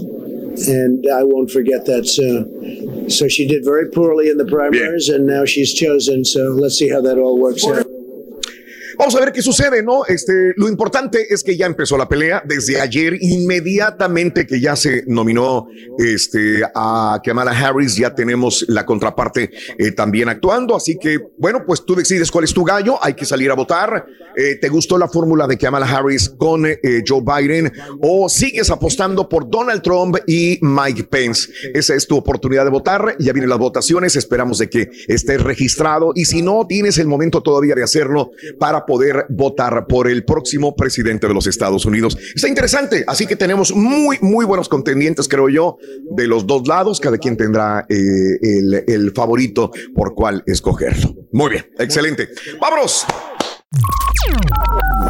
and I won't forget that soon. So she did very poorly in the primaries, and now she's chosen. So let's see how that all works out. Vamos a ver qué sucede, ¿no? Este, lo importante es que ya empezó la pelea desde ayer, inmediatamente que ya se nominó este, a Kamala Harris, ya tenemos la contraparte eh, también actuando. Así que, bueno, pues tú decides cuál es tu gallo, hay que salir a votar. Eh, ¿Te gustó la fórmula de Kamala Harris con eh, Joe Biden o sigues apostando por Donald Trump y Mike Pence? Esa es tu oportunidad de votar. Ya vienen las votaciones, esperamos de que estés registrado y si no, tienes el momento todavía de hacerlo para poder votar por el próximo presidente de los Estados Unidos. Está interesante, así que tenemos muy, muy buenos contendientes, creo yo, de los dos lados. Cada quien tendrá eh, el, el favorito por cuál escogerlo. Muy bien, excelente. Vámonos.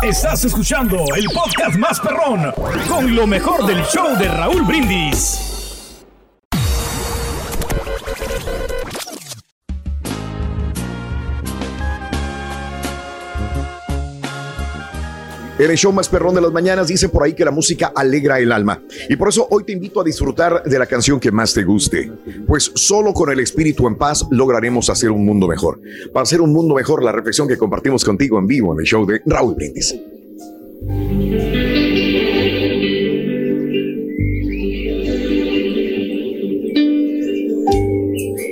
Estás escuchando el podcast más perrón con lo mejor del show de Raúl Brindis. En el show más perrón de las mañanas dicen por ahí que la música alegra el alma. Y por eso hoy te invito a disfrutar de la canción que más te guste. Pues solo con el espíritu en paz lograremos hacer un mundo mejor. Para hacer un mundo mejor, la reflexión que compartimos contigo en vivo en el show de Raúl Brindis.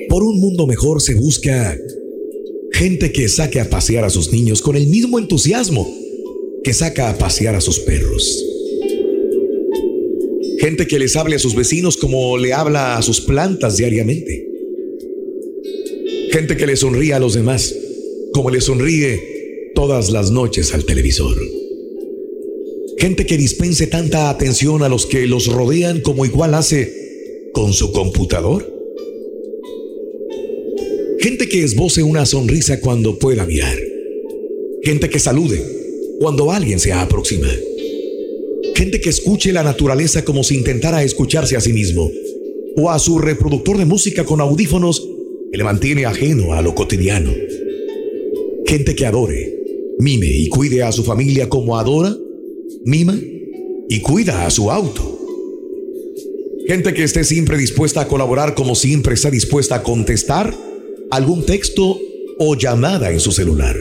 Por un mundo mejor se busca gente que saque a pasear a sus niños con el mismo entusiasmo que saca a pasear a sus perros. Gente que les hable a sus vecinos como le habla a sus plantas diariamente. Gente que le sonríe a los demás como le sonríe todas las noches al televisor. Gente que dispense tanta atención a los que los rodean como igual hace con su computador. Gente que esboce una sonrisa cuando pueda mirar. Gente que salude cuando alguien se aproxima. Gente que escuche la naturaleza como si intentara escucharse a sí mismo, o a su reproductor de música con audífonos que le mantiene ajeno a lo cotidiano. Gente que adore, mime y cuide a su familia como adora, mima y cuida a su auto. Gente que esté siempre dispuesta a colaborar como siempre está dispuesta a contestar algún texto o llamada en su celular.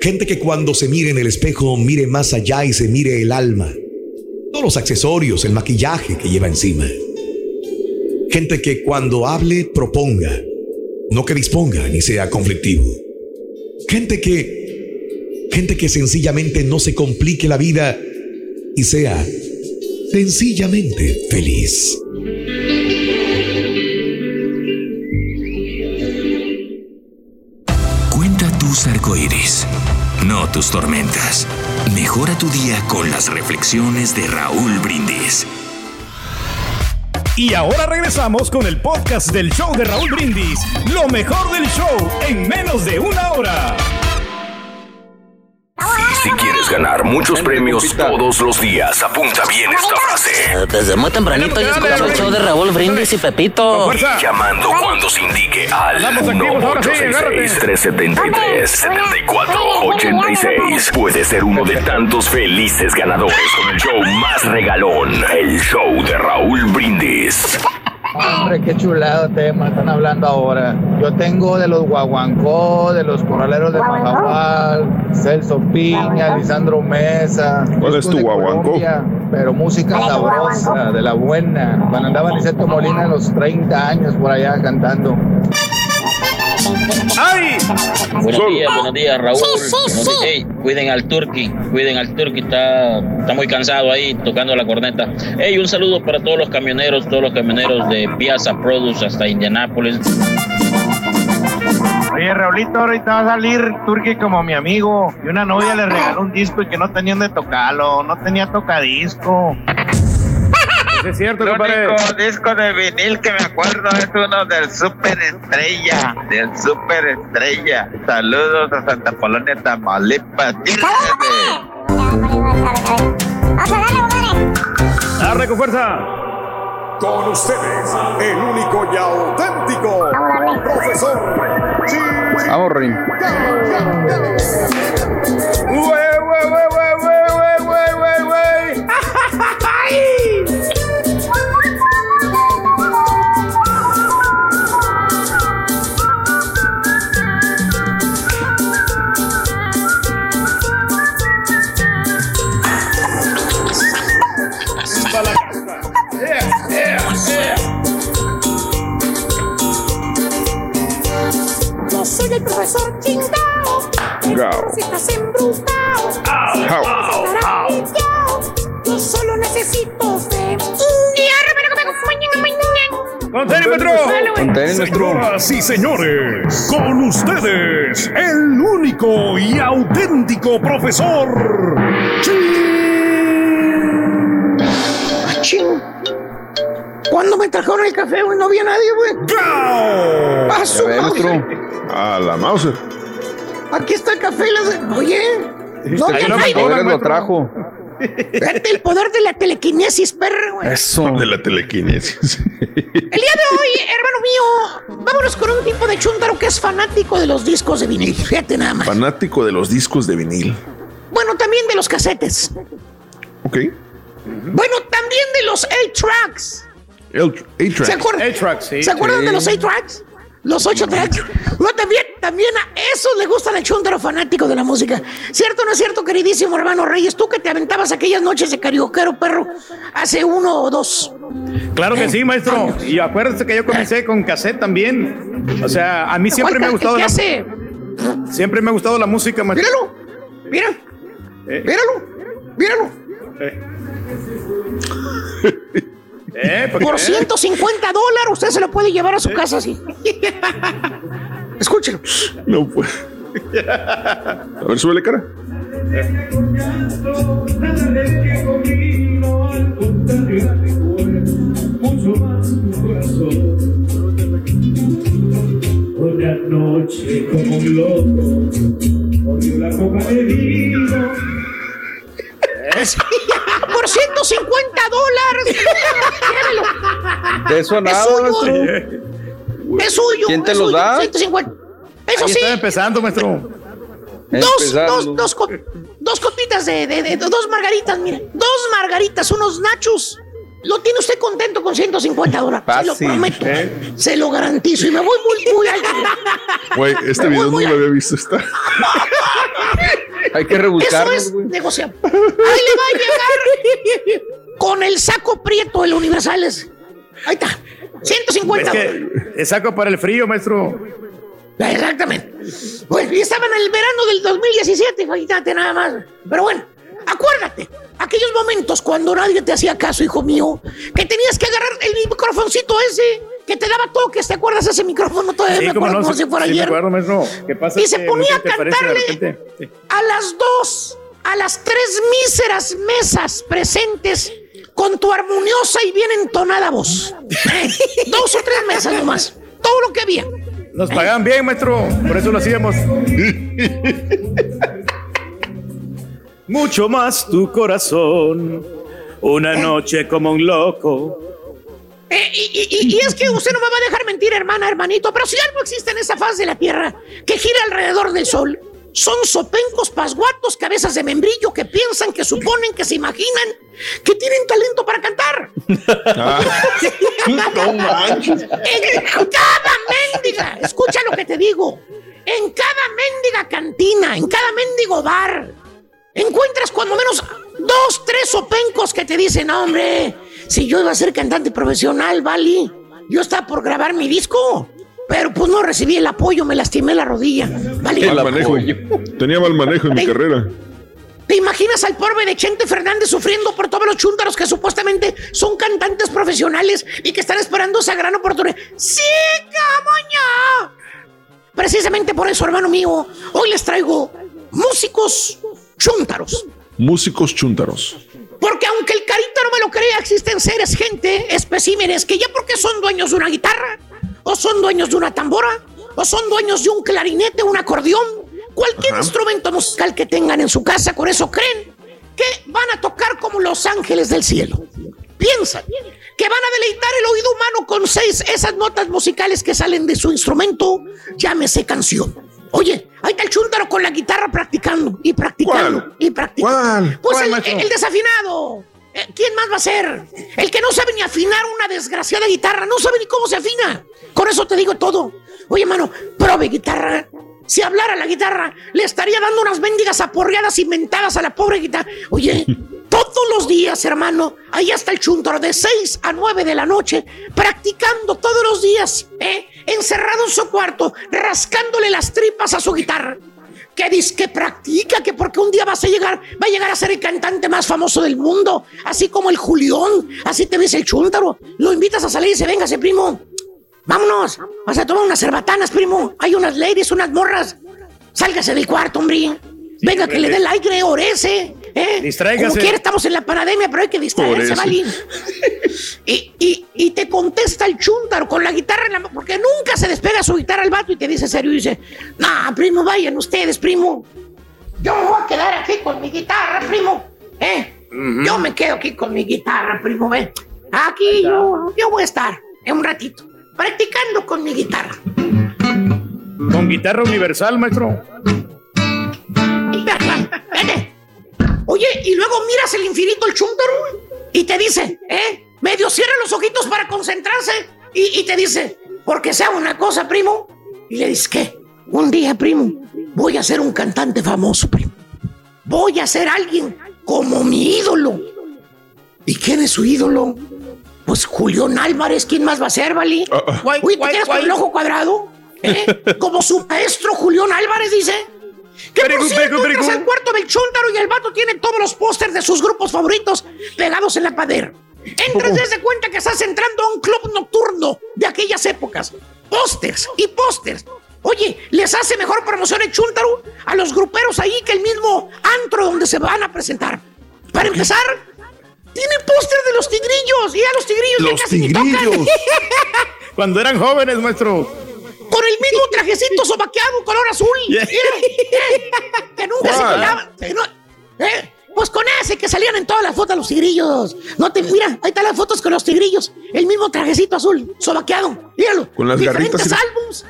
Gente que cuando se mire en el espejo mire más allá y se mire el alma. Todos los accesorios, el maquillaje que lleva encima. Gente que cuando hable proponga, no que disponga ni sea conflictivo. Gente que gente que sencillamente no se complique la vida y sea sencillamente feliz. Tus tormentas. Mejora tu día con las reflexiones de Raúl Brindis. Y ahora regresamos con el podcast del show de Raúl Brindis. Lo mejor del show en menos de una hora. Ganar muchos premios todos los días, apunta bien esta frase. Desde muy tempranito yo escucho el show de Raúl Brindis y Pepito. Y llamando cuando se indique al 1-866-373-7486. Puedes ser uno de tantos felices ganadores con el show más regalón, el show de Raúl Brindis. Hombre, qué chulado tema están hablando ahora. Yo tengo de los guaguancó, de los corraleros de Majahual, Celso Piña, Lisandro Mesa. ¿Cuál es tu guaguancó? Colombia, Pero música sabrosa, de la buena. Cuando andaba Niceto Molina a los 30 años por allá cantando. ¡Ay! Buenos días, buenos días, Raúl. Sí, sí, sí. cuiden al Turqui, cuiden al Turqui, está, está muy cansado ahí tocando la corneta. Ey, un saludo para todos los camioneros, todos los camioneros de Piazza Produce hasta Indianápolis. Oye, Raulito, ahorita va a salir Turki como mi amigo. Y una novia le regaló un disco y que no tenían de tocarlo, no tenía tocadisco. Es cierto, El compadre. único disco de vinil que me acuerdo es uno del Super Estrella, del Super Estrella. Saludos a Santa Polonia, Tamaulipas. Arre con fuerza. Con ustedes, el único y auténtico profesor Vamos, Rin. Güey, güey, güey, güey, güey, güey, güey, güey. El profesor chingao. Gao. Si estás embrujado, si estás estarapillado, yo solo necesito fe. Con tenis, maestro. Con tenis, maestro. Señoras y señores, con ustedes, el único y auténtico profesor. Ching. ¿Cuándo me trajeron el café, güey? No había nadie, güey. Ah, su madre. A la Mauser. Aquí está el café. las- Oye, los nadie. poderes lo trajo. Fíjate el poder de la telequinesis, perro, güey. Eso. De la telequinesis. El día de hoy, hermano mío, vámonos con un tipo de chúntaro que es fanático de los discos de vinil. Fíjate nada más. Fanático de los discos de vinil. Bueno, también de los casetes. Ok. Bueno, también de los 8-tracks. El A-Track. ¿Se acuerdan? ¿Se acuerdan de los 8-tracks? Los 8 tracks. Bueno, también, también a esos le gustan el chúntaro fanático de la música. ¿Cierto o no es cierto, queridísimo hermano Reyes? Tú que te aventabas aquellas noches de carioquero, perro, hace uno o dos. Claro que sí, maestro. Y acuérdense que yo comencé con cassette también. O sea, a mí siempre me ha gustado ¿Qué la hace? Siempre me ha gustado la música, maestro. Míralo, mira, Eh, míralo, míralo. eh, ¿por Por qué? 150 dólares usted se lo puede llevar a su casa así. Escúchelo. No puede. A ver, súbele cara. Una noche como un loco, odio la copa de vino. Por 150 dólares. De eso nada, maestro. señor. Es suyo. ¿Quién te es los suyo, da? 150. Eso Ahí sí, está empezando, maestro. dos, dos, dos, dos copitas de, de- de- dos margaritas, mire. Dos margaritas, unos nachos. Lo tiene usted contento con 150 dólares. Se lo Fácil. prometo. ¿Eh? Se lo garantizo. Y me voy muy, muy alto. Güey, este video no lo había visto. Está. Hay que Eso rebuscarnos, es güey. negociable. Ahí le va a llegar con el saco prieto del Universales. Ahí está. 150 Es dólares. que es saco para el frío, maestro. Exactamente. Pues y estaba en el verano del 2017, fíjate nada más. Pero bueno, acuérdate, aquellos momentos cuando nadie te hacía caso, hijo mío, que tenías que agarrar el microfoncito ese, que te daba toques, ¿te acuerdas de ese micrófono? Todavía me cómo acuerdo no, como sí, si fuera sí me ayer. acuerdo, maestro. ¿Qué pasa? Y se ponía a cantarle. Sí. a las dos, a las tres míseras mesas presentes con tu armoniosa y bien entonada voz. Dos o tres mesas nomás. Todo lo que había. Nos pagaban bien, maestro. Por eso lo hacíamos. Mucho más tu corazón. Una noche como un loco. Eh, y, y- y- y es que usted no me va a dejar mentir, hermana, hermanito, pero si algo existe en esa faz de la Tierra que gira alrededor del Sol, son sopencos pasguatos, cabezas de membrillo que piensan, que suponen, que se imaginan que tienen talento para cantar. No manches. En cada mendiga, escucha lo que te digo, en cada mendiga cantina, en cada mendigo bar, encuentras cuando menos dos, tres sopencos que te dicen, "No, hombre, si yo iba a ser cantante profesional, Vali, yo estaba por grabar mi disco, pero pues no recibí el apoyo, me lastimé la rodilla. Vali, Mal manejo. Tenía mal manejo en mi carrera. ¿Te imaginas al pobre de Chente Fernández sufriendo por todos los chúntaros que supuestamente son cantantes profesionales y que están esperando esa gran oportunidad? ¡Sí, camoña! Precisamente por eso, hermano mío, hoy les traigo músicos chúntaros. Músicos chúntaros. Porque aunque el carita no me lo crea, existen seres, gente, especímenes, que ya porque son dueños de una guitarra, o son dueños de una tambora, o son dueños de un clarinete, un acordeón, cualquier instrumento musical que tengan en su casa, con eso creen que van a tocar como los ángeles del cielo. Piensan que van a deleitar el oído humano con seis esas notas musicales que salen de su instrumento, llámese canción. Oye, ahí está el chúntaro con la guitarra practicando y practicando y practicando. Pues ¿Cuál, el, el desafinado. Eh, ¿Quién más va a ser? El que no sabe ni afinar una desgraciada guitarra, no sabe ni cómo se afina. Con eso te digo todo. Oye, mano, prove guitarra. Si hablara la guitarra, le estaría dando unas mendigas aporreadas inventadas a la pobre guitarra. Oye, todos los días, hermano, ahí está el chuntaro de 6 a 9 de la noche, practicando todos los días, ¿eh? Encerrado en su cuarto, rascándole las tripas a su guitarra. Que dice que practica, que porque un día vas a llegar, va a llegar a ser el cantante más famoso del mundo, así como el Julión, así te ves el chúntaro. Lo invitas a salir y dice, véngase, primo. Vámonos, vas a tomar unas cerbatanas, primo. Hay unas ladies, unas morras. Sálgase del cuarto, hombre. Venga, que le dé el aire, orece. ¿Eh? Distráigase. Como quiera, estamos en la pandemia, pero hay que distraerse. ¿vale? Y, y- y te contesta el chúntaro con la guitarra en la mano, porque nunca se despega su guitarra al vato y te dice serio y dice, no, primo, vayan ustedes, primo. Yo me voy a quedar aquí con mi guitarra, primo. ¿Eh? Yo me quedo aquí con mi guitarra, primo, ve. Aquí yo, yo voy a estar en un ratito, practicando con mi guitarra. Con guitarra universal, maestro. Vete. Oye, y luego miras el infinito, el chúntaro, y te dice, ¿eh? Medio cierra los ojitos para concentrarse y, y te dice, porque sea una cosa, primo. Y le dices, ¿qué? Un día, primo, voy a ser un cantante famoso, primo. Voy a ser alguien como mi ídolo. ¿Y quién es su ídolo? Pues Julián Álvarez, ¿quién más va a ser, Vali? Guay, Uy, ¿te guay, quedas con guay. el ojo cuadrado? ¿Eh? Como su maestro Julián Álvarez dice. Que por cierto, entras al cuarto del chúntaro y el vato tiene todos los pósters de sus grupos favoritos pegados en la pader. Entras y te das cuenta que estás entrando a un club nocturno de aquellas épocas. Pósters y pósters. Oye, les hace mejor promoción el chúntaro a los gruperos ahí que el mismo antro donde se van a presentar. Para empezar, tiene póster de los tigrillos y a los tigrillos ya Los casi ni tocan. tigrillos. Cuando eran jóvenes, maestro. Con el mismo trajecito sobaqueado color azul. Mira, eh, que nunca se ¿Cuál? quitaba. que no- eh, Pues con ese que salían en todas las fotos los tigrillos. No te, mira, ahí están las fotos con los tigrillos. El mismo trajecito azul, sobaqueado. Míralo. Con las Diferentes garritas. álbums.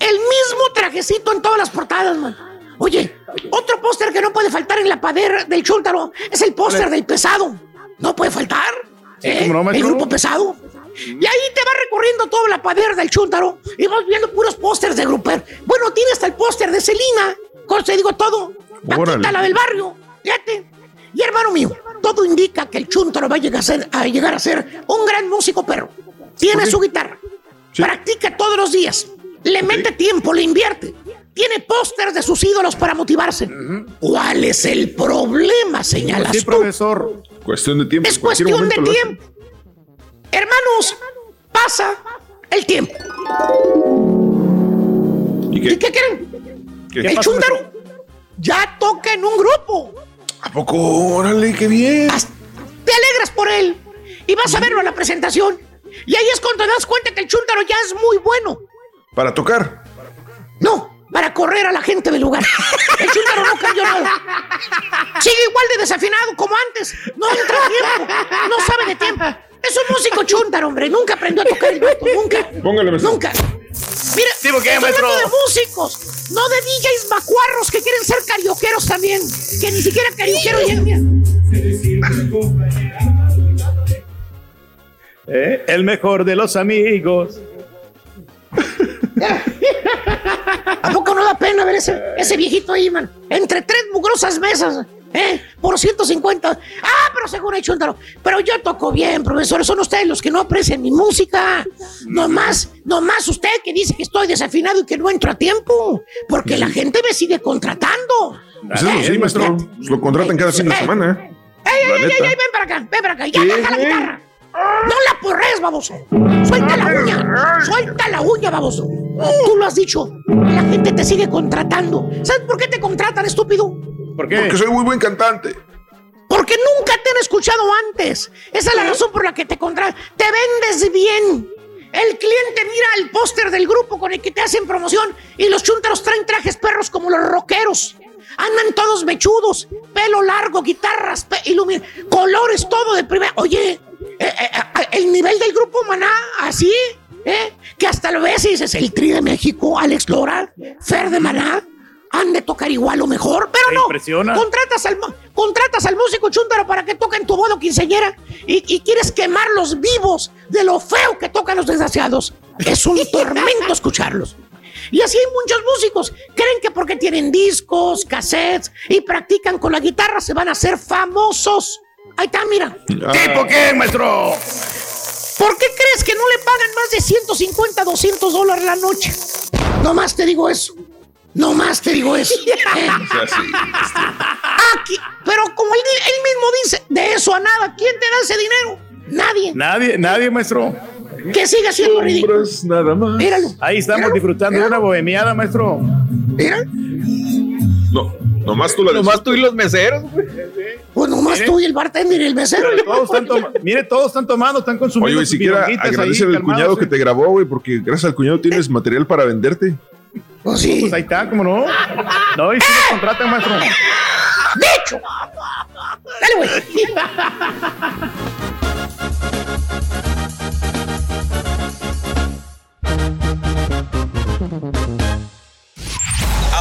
El mismo trajecito en todas las portadas, man. Oye, otro póster que no puede faltar en la pader del Chúntaro es el póster del pesado. No puede faltar. ¿eh? el grupo pesado. Y ahí te va recorriendo toda la pader del Chúntaro y vas viendo puros pósters de Gruper. Bueno, tiene hasta el póster de Celina. Con te digo todo. Paquita, la del barrio. Fíjate. Y hermano mío, todo indica que el Chúntaro va a llegar a ser, a llegar a ser un gran músico perro. Tiene su guitarra. Practica todos los días. Le mete tiempo, le invierte. Tiene pósters de sus ídolos para motivarse. ¿Cuál es el problema, señalas Sí, tú? profesor. Cuestión de tiempo. Es cuestión de tiempo. Hermanos, pasa el tiempo. ¿Y qué? ¿Y qué creen? ¿Qué? El chúndaro ya toca en un grupo. ¿A poco? Órale, qué bien. Te alegras por él y vas a verlo en la presentación. Y ahí es cuando te das cuenta que el chúndaro ya es muy bueno. Para tocar. No, para correr a la gente del lugar. El chúndaro no cambió nada. Sigue igual de desafinado como antes. No entra a tiempo. No sabe de tiempo. Es un músico chúndaro, hombre. Nunca aprendió a tocar el vato. Nunca. Póngale, maestro. Nunca. Mira, ¿por qué, estoy maestro? hablando de músicos, no de DJs macuarros que quieren ser carioqueros también. Que ni siquiera carioquero llegan. ¿Eh? El mejor de los amigos. ¿A poco no da pena ver ese, ese viejito ahí, man? Entre tres mugrosas mesas, ¿eh? Por 150. Ah, pero seguro hay chúntaro. Pero yo toco bien, profesor. Son ustedes los que no aprecian mi música. Nomás, nomás usted que dice que estoy desafinado y que no entro a tiempo. Porque la gente me sigue contratando. Pues eso sí, maestro. Pues Lo contratan cada fin de semana. ¿eh? ¡Ey, ey, ey, ey! Ven para acá, ven para acá. Ya ¿Qué, deja la guitarra. No la porres, baboso. Suelta la uña. Suelta la uña, baboso. Tú lo has dicho. La gente te sigue contratando. ¿Sabes por qué te contratan, estúpido? ¿Por qué? Porque soy muy buen cantante. Porque nunca te han escuchado antes. Esa es la razón por la que te contratan. Te vendes bien. El cliente mira el póster del grupo con el que te hacen promoción y los chuntaros traen trajes perros como los rockeros. Andan todos mechudos, pelo largo, guitarras, colores, todo de primera. Oye, eh, eh, eh, el nivel del grupo Maná, así, ¿eh? Que hasta lo ves y dices, el Tri de México, Alex Lora, Fer de Maná, han de tocar igual o mejor, pero Te no. impresiona. Contratas al, contratas al músico chúntaro para que toque en tu boda o quinceañera y, y quieres quemarlos vivos de lo feo que tocan los desgraciados. Es un tormento escucharlos. Y así hay muchos músicos. Creen que porque tienen discos, cassettes y practican con la guitarra se van a hacer famosos. Ahí está, mira. ¿Tipo qué, maestro? ¿Por qué crees que no le pagan más de 150, 200 dólares la noche? Nomás te digo eso. Nomás te digo eso. ¿eh? Aquí, pero como él, mismo dice, de eso a nada, ¿quién te da ese dinero? Nadie. Nadie, nadie, maestro. Que siga siendo ridículo. Nada más. Míralo. Ahí estamos disfrutando de una bohemiada, maestro. Mira. No, nomás tú la Nomás tú y los meseros, güey. Pues nomás Mire. tú y el bartender y el mesero. Pero todos están Mire, todos están tomando, están consumiendo. Oye, sus siquiera agradecele al cuñado que ¿eh? te grabó, güey, porque gracias al cuñado tienes material para venderte. Pues sí. Pues ahí está, ¿cómo no? No, y si lo contratan, maestro. ¡Dicho! Dale, güey.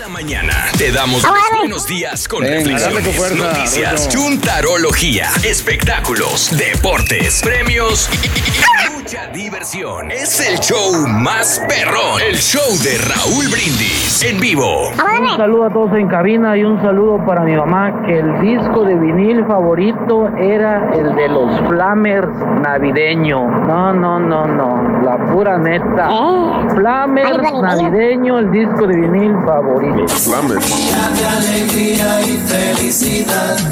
Cada mañana te damos los buenos días con Venga, reflexiones, con fuerza, noticias, Rucho. chuntarología, espectáculos, deportes, premios y, y mucha diversión. Es el show más perrón. El show de Raúl Brindis en vivo. Un saludo a todos en cabina y un saludo para mi mamá que el disco de vinil favorito era el de los Flamers navideño. No, no, no, no, la pura neta. Flamers navideño, el disco de vinil favorito.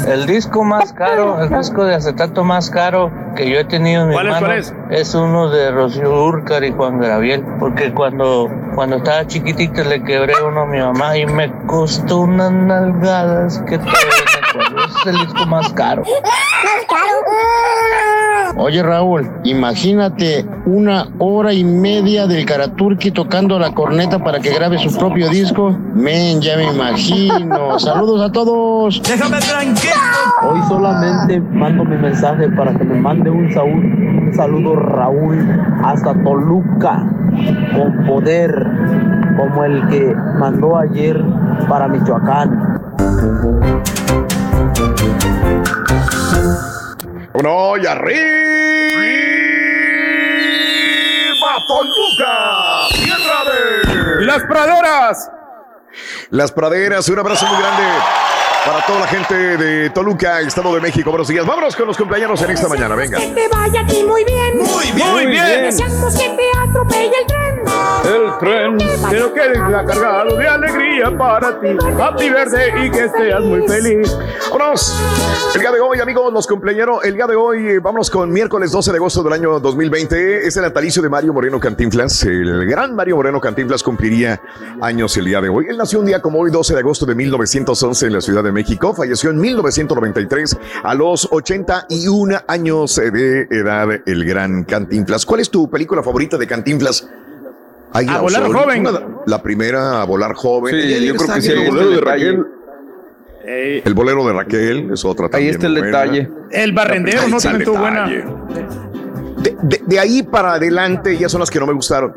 El disco más caro, el disco de acetato más caro que yo he tenido en mis ¿Cuál es, cuál es? es uno de Rocío Urcar y Juan Gabriel, porque cuando Cuando estaba chiquitita le quebré uno a mi mamá y me costó unas nalgadas que todavía me acuerdo. Ese es el disco más caro. Más caro. Oye Raúl, imagínate una hora y media del Karaturki tocando la corneta para que grabe su propio disco. Men, ya me imagino. Saludos a todos. Déjame tranquilo. Hoy solamente mando mi mensaje para que me mande un, saúl- un saludo Raúl hasta Toluca con poder como el que mandó ayer para Michoacán. Uno y arriba, Toluca, tierra de Las praderas. las praderas. Un abrazo muy grande para toda la gente de Toluca, Estado de México. Buenos días. Vámonos con los cumpleaños en esta mañana. Venga. Que te vaya a ti muy bien. Muy bien. Muy bien. Deseamos que te atropelle el tren. El tren, pero que venga cargado de alegría para ti. Happy verde y que seas muy feliz. Vámonos. El día de hoy, amigos, los cumpleaños. El día de hoy, eh, vámonos con miércoles 12 de agosto del año 2020. Es el natalicio de Mario Moreno Cantinflas. El gran Mario Moreno Cantinflas cumpliría años el día de hoy. Él nació un día como hoy, 12 de agosto de 1911 en la Ciudad de México. Falleció en 1993 a los 81 años de edad el gran Cantinflas. ¿Cuál es tu película favorita de Cantinflas? Águila A volar Sol. joven. Una- la primera, a volar joven. Sí, Ella yo creo que sí. El bolero de. Raquel. El bolero de Raquel es otra Ahí también. está el buena. detalle. El barrendero, Ahí ¿no? También estuvo buena. De, de- de ahí para adelante ya son las que no me gustaron.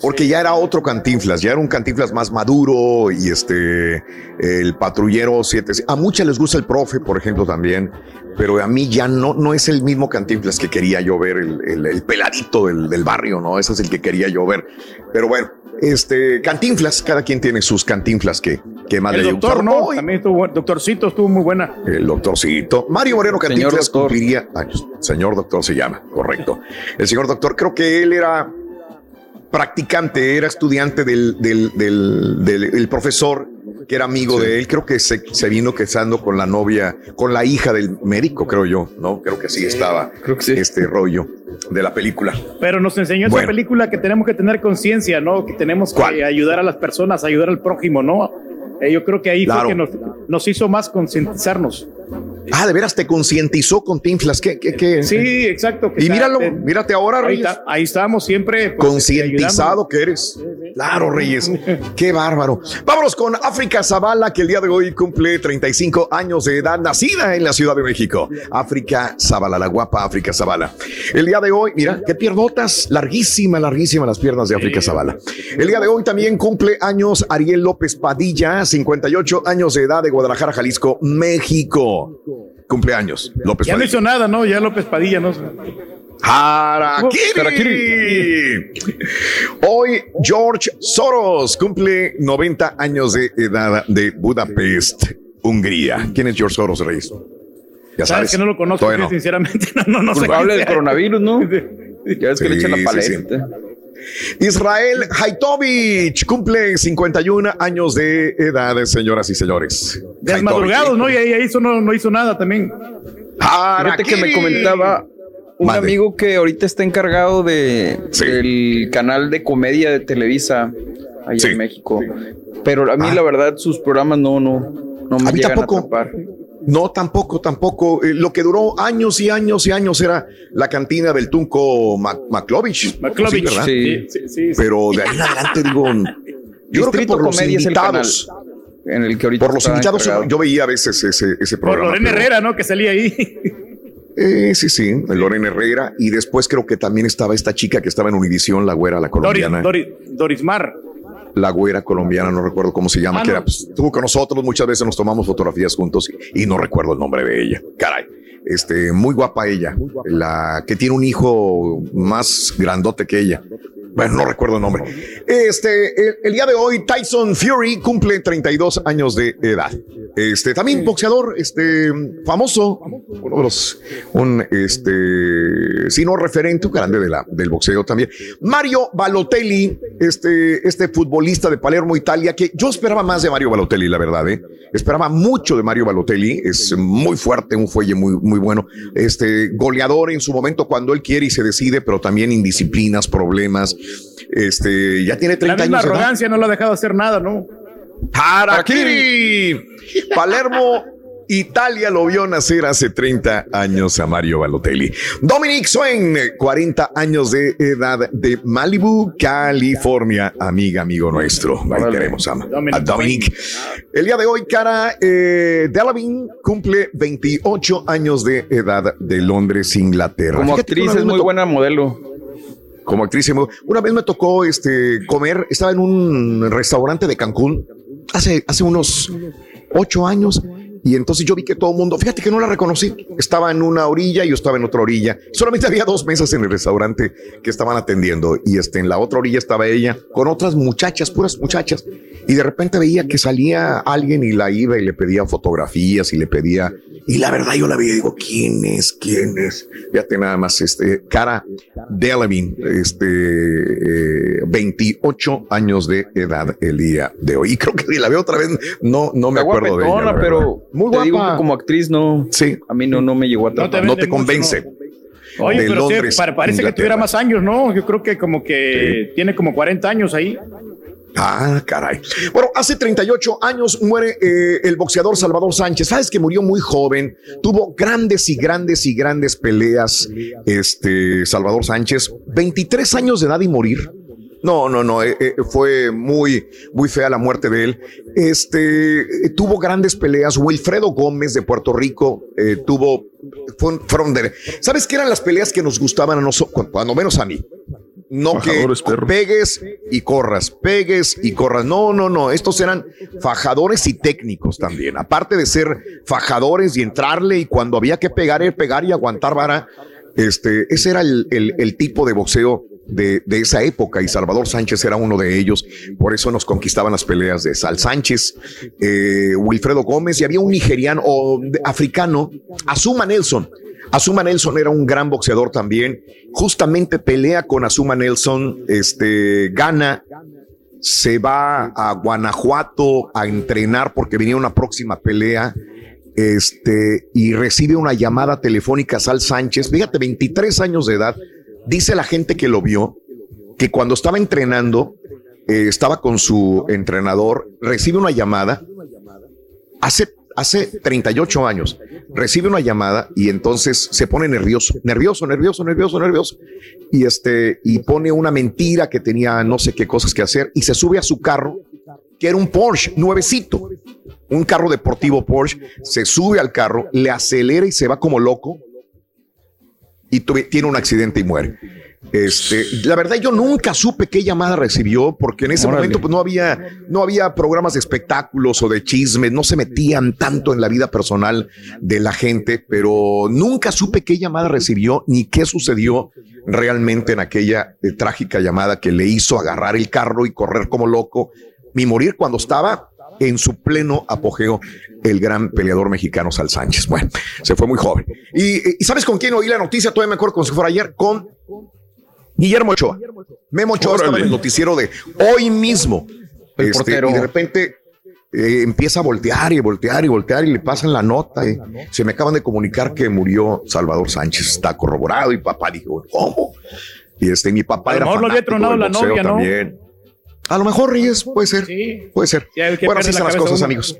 Porque ya era otro Cantinflas, ya era un Cantinflas más maduro y este, el patrullero 7. A muchas les gusta el profe, por ejemplo, también, pero a mí ya no, no es el mismo Cantinflas que quería yo ver, el, el- el peladito del, del barrio, ¿no? Ese es el que quería yo ver. Pero bueno, este, Cantinflas, cada quien tiene sus Cantinflas que, que más El le doctor, gustaron. ¿no? También estuvo bueno. Doctorcito estuvo muy buena. El doctorcito. Mario Moreno Señor Cantinflas doctor. cumpliría años. Señor doctor se llama, correcto. El señor doctor, creo que él era practicante, era estudiante del, del, del- del- el profesor que era amigo de él. Creo que se, se vino casando con la novia, con la hija del médico, creo yo, ¿no? Creo que sí estaba este rollo de la película. Pero nos enseñó Bueno. esa película que tenemos que tener conciencia, ¿no? Que tenemos ¿Cuál? que ayudar a las personas, ayudar al prójimo, ¿no? Eh, yo creo que ahí Claro. fue que nos, nos hizo más concientizarnos. Ah, de veras te concientizó con Tinflas. ¿Qué, qué, qué? Sí, exacto. que Y míralo, mírate ahora, ahí, Reyes. está- ahí estamos siempre. pues, Concientizado que eres. Claro, Reyes. Qué bárbaro. Vámonos con África Zavala, que el día de hoy cumple 35 años de edad, nacida en la Ciudad de México. África Zavala, la guapa África Zavala. El día de hoy, mira, qué piernotas, larguísima, larguísima las piernas de África Zavala. El día de hoy también cumple años Ariel López Padilla, 58 años de edad de Guadalajara, Jalisco, México. Cumpleaños, López Ya no Padilla. hizo nada, ¿no? Ya López Padilla, ¿no? Harakiri. Hoy George Soros cumple 90 años de edad de Budapest, Hungría. ¿Quién es George Soros, Reyes? Ya Sabes sabes. que no lo conozco, no. sinceramente. No, no, no sé. Culpable del coronavirus, ¿no? Ya ves que le echan la sí, sí. Israel Haitovich cumple 51 años de edad, señoras y señores. Desmadrugados, ¿no? Y ahí, hizo, no, no hizo nada también. Fíjate que me comentaba un amigo que ahorita está encargado de del canal de comedia de Televisa allá en México. Pero a mí la verdad sus programas no no no me Ah. A llegan tampoco. a atrapar. No, tampoco, tampoco. Eh, lo que duró años y años y años era la cantina del Tunco Mac- Maclovich. Maclovich, ¿verdad? sí, sí, sí, sí. Pero de ahí en adelante digo, yo creo que Distrito por los Comedia es el invitados, En el que ahorita por los invitados, encargado. yo veía a veces ese, ese Por programa. Lorena pero- Herrera, ¿no? Que salía ahí. Eh, sí, sí, Lorena Herrera. Y después creo que también estaba esta chica que estaba en Univisión, la güera, la Doris, colombiana. Doris, Doris Mar. La güera colombiana, no recuerdo cómo se llama, Ah, que era, pues, estuvo con nosotros, muchas veces nos tomamos fotografías juntos y, y no recuerdo el nombre de ella. Caray. Este, muy guapa ella, la que tiene un hijo más grandote que ella. Bueno, no recuerdo el nombre. Este, el, día de hoy, Tyson Fury cumple 32 años de edad. Este, también boxeador, este, famoso, uno de los, un, este, si no referente, un grande de la, del boxeo también. Mario Balotelli, este, este futbolista de Palermo, Italia, que yo esperaba más de Mario Balotelli, la verdad, ¿eh? Esperaba mucho de Mario Balotelli, es muy fuerte, un fuelle muy, muy bueno, este, goleador en su momento cuando él quiere y se decide, pero también indisciplinas, problemas, este, ya tiene 30 La misma años. de edad. arrogancia no lo ha dejado hacer nada, ¿no? Harakiri. Palermo, Italia lo vio nacer hace 30 años a Mario Balotelli. Dominic Swain, 40 años de edad de Malibu, California, amiga, amigo nuestro. Ahí tenemos a, a Dominic. El día de hoy, cara, eh, Delavin cumple 28 años de edad de Londres, Inglaterra. Como Fíjate actriz es muy buena modelo. Como actriz. Una vez me tocó este, comer, estaba en un restaurante de Cancún hace, hace unos ocho años. Y entonces yo vi que todo el mundo, fíjate que no la reconocí, estaba en una orilla y yo estaba en otra orilla. Solamente había dos mesas en el restaurante que estaban atendiendo y este, en la otra orilla estaba ella con otras muchachas, puras muchachas. Y de repente veía que salía alguien y la iba y le pedía fotografías y le pedía, y la verdad yo la veía y digo, ¿quién es? ¿Quién es? Fíjate nada más, este, cara Delevingne, este, eh, 28 años de edad el día de hoy. Y creo que si la veo otra vez, no, no me acuerdo de ella. la pero muy te guapa. digo que como actriz no. Sí. A mí no, no me llegó a atrapar. No te convence. Oye, De pero Londres, pa- parece que tuviera más años, ¿no? Yo creo que como que tiene como 40 años ahí. Ah, caray. Bueno, hace 38 años muere eh, el boxeador Salvador Sánchez. Sabes que murió muy joven, tuvo grandes y grandes y grandes peleas. Este Salvador Sánchez, 23 años de edad y morir. No, no, no, eh, eh, fue muy, muy fea la muerte de él. Este tuvo grandes peleas. Wilfredo Gómez de Puerto Rico eh, tuvo, fue- fueron de, ¿sabes qué eran las peleas que nos gustaban a nosotros, cuando menos a mí? No que pegues y corras, pegues y corras. No, no, no. Estos eran fajadores y técnicos también. Aparte de ser fajadores y entrarle y cuando había que pegar, el pegar y aguantar vara. Este, ese era el, el- el tipo de boxeo de, esa época y Salvador Sánchez era uno de ellos. Por eso nos conquistaban las peleas de Sal Sánchez, eh, Wilfredo Gómez y había un nigeriano o africano, Azuma Nelson. Azuma Nelson era un gran boxeador también. Justamente pelea con Azuma Nelson, este, gana, se va a Guanajuato a entrenar porque venía una próxima pelea. Este, y recibe una llamada telefónica a Sal Sánchez. Fíjate, 23 años de edad. Dice la gente que lo vio que cuando estaba entrenando, eh, estaba con su entrenador, recibe una llamada hace, hace 38 años, recibe una llamada y entonces se pone nervioso, nervioso, nervioso, nervioso, nervioso. Y este, y pone una mentira que tenía no sé qué cosas que hacer y se sube a su carro, que era un Porsche nuevecito, un carro deportivo Porsche, se sube al carro, le acelera y se va como loco y tuve- tiene un accidente y muere. Este, la verdad yo nunca supe qué llamada recibió porque en ese Órale. momento pues no había no había programas de espectáculos o de chismes, no se metían tanto en la vida personal de la gente, pero nunca supe qué llamada recibió ni qué sucedió realmente en aquella eh, trágica llamada que le hizo agarrar el carro y correr como loco y morir cuando estaba en su pleno apogeo el gran peleador mexicano Sal Sánchez. Bueno, se fue muy joven. Y, y ¿sabes con quién oí la noticia? Todavía me acuerdo como si fuera ayer, con Guillermo Ochoa. Memo Ochoa estaba en el noticiero de hoy mismo. El Este, portero. y de repente eh, empieza a voltear y voltear y voltear y le pasan la nota. y se me acaban de comunicar que murió Salvador Sánchez. Está corroborado y papá dijo, ¿cómo? Y este, mi papá era mejor lo había fanático la novia, ¿no? A lo mejor Reyes, puede ser. Puede ser. Bueno, así son la las cosas, uno. amigos.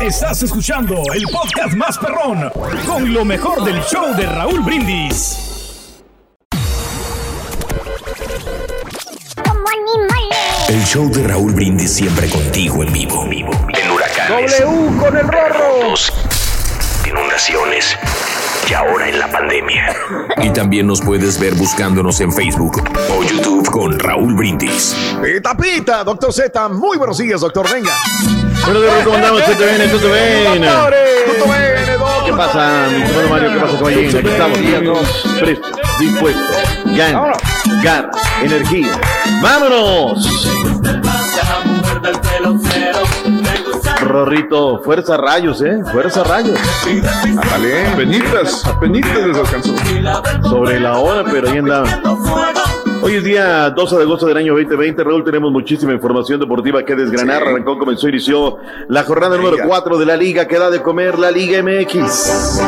Estás escuchando el podcast más perrón con lo mejor del show de Raúl Brindis. Como animales. El show de Raúl Brindis siempre contigo en vivo. En huracanes. W con el rorro. Inundaciones. Y ahora en la pandemia. Y también nos puedes ver buscándonos en Facebook o YouTube con Raúl Brindis. Pita, pita, doctor Z. Muy buenos días, doctor. Venga. Bueno, de ¿cómo andamos? ¿Qué te viene? ¿Qué te viene? ¿Qué pasa, mi hermano Mario? ¿Qué pasa, caballero? Aquí estamos, listos, prestos, dispuestos. Ganas, garra, energía. ¡Vámonos! Rorrito, fuerza rayos, ¿eh? Fuerza rayos. Dale, apenitas, apenitas les alcanzó. Sobre la hora, pero ahí andaba. Hoy es día 12 de agosto del año 2020. Raúl, tenemos muchísima información deportiva que desgranar. Arrancó, comenzó, inició la jornada número 4 de la liga que da de comer la Liga MX.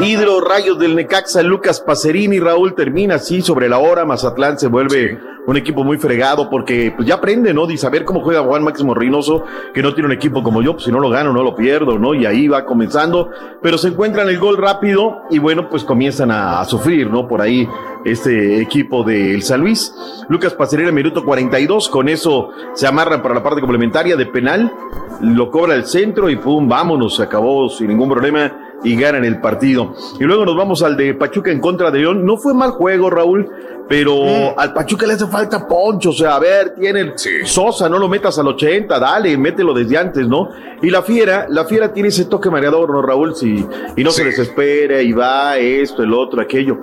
Hidro Rayos del Necaxa, Lucas Pacerini, Raúl termina así sobre la hora. Mazatlán se vuelve un equipo muy fregado porque pues ya aprende, ¿no? De saber cómo juega Juan Máximo Reynoso, que no tiene un equipo como yo, pues si no lo gano, no lo pierdo, ¿no? Y ahí va comenzando, pero se encuentran el gol rápido y bueno, pues comienzan a, sufrir, ¿no? Por ahí este equipo del San Luis. Lucas Pacerini, minuto 42, con eso se amarran para la parte complementaria de penal, lo cobra el centro y pum, vámonos, se acabó sin ningún problema y ganan el partido. Y luego nos vamos al de Pachuca en contra de León. No fue mal juego, Raúl, pero al Pachuca le hace falta poncho. O sea, a ver, tiene Sosa, no lo metas al 80, dale, mételo desde antes, ¿no? Y la fiera, la fiera tiene ese toque mareador, ¿no, Raúl? Sí, y no se desespera y va esto, el otro, aquello.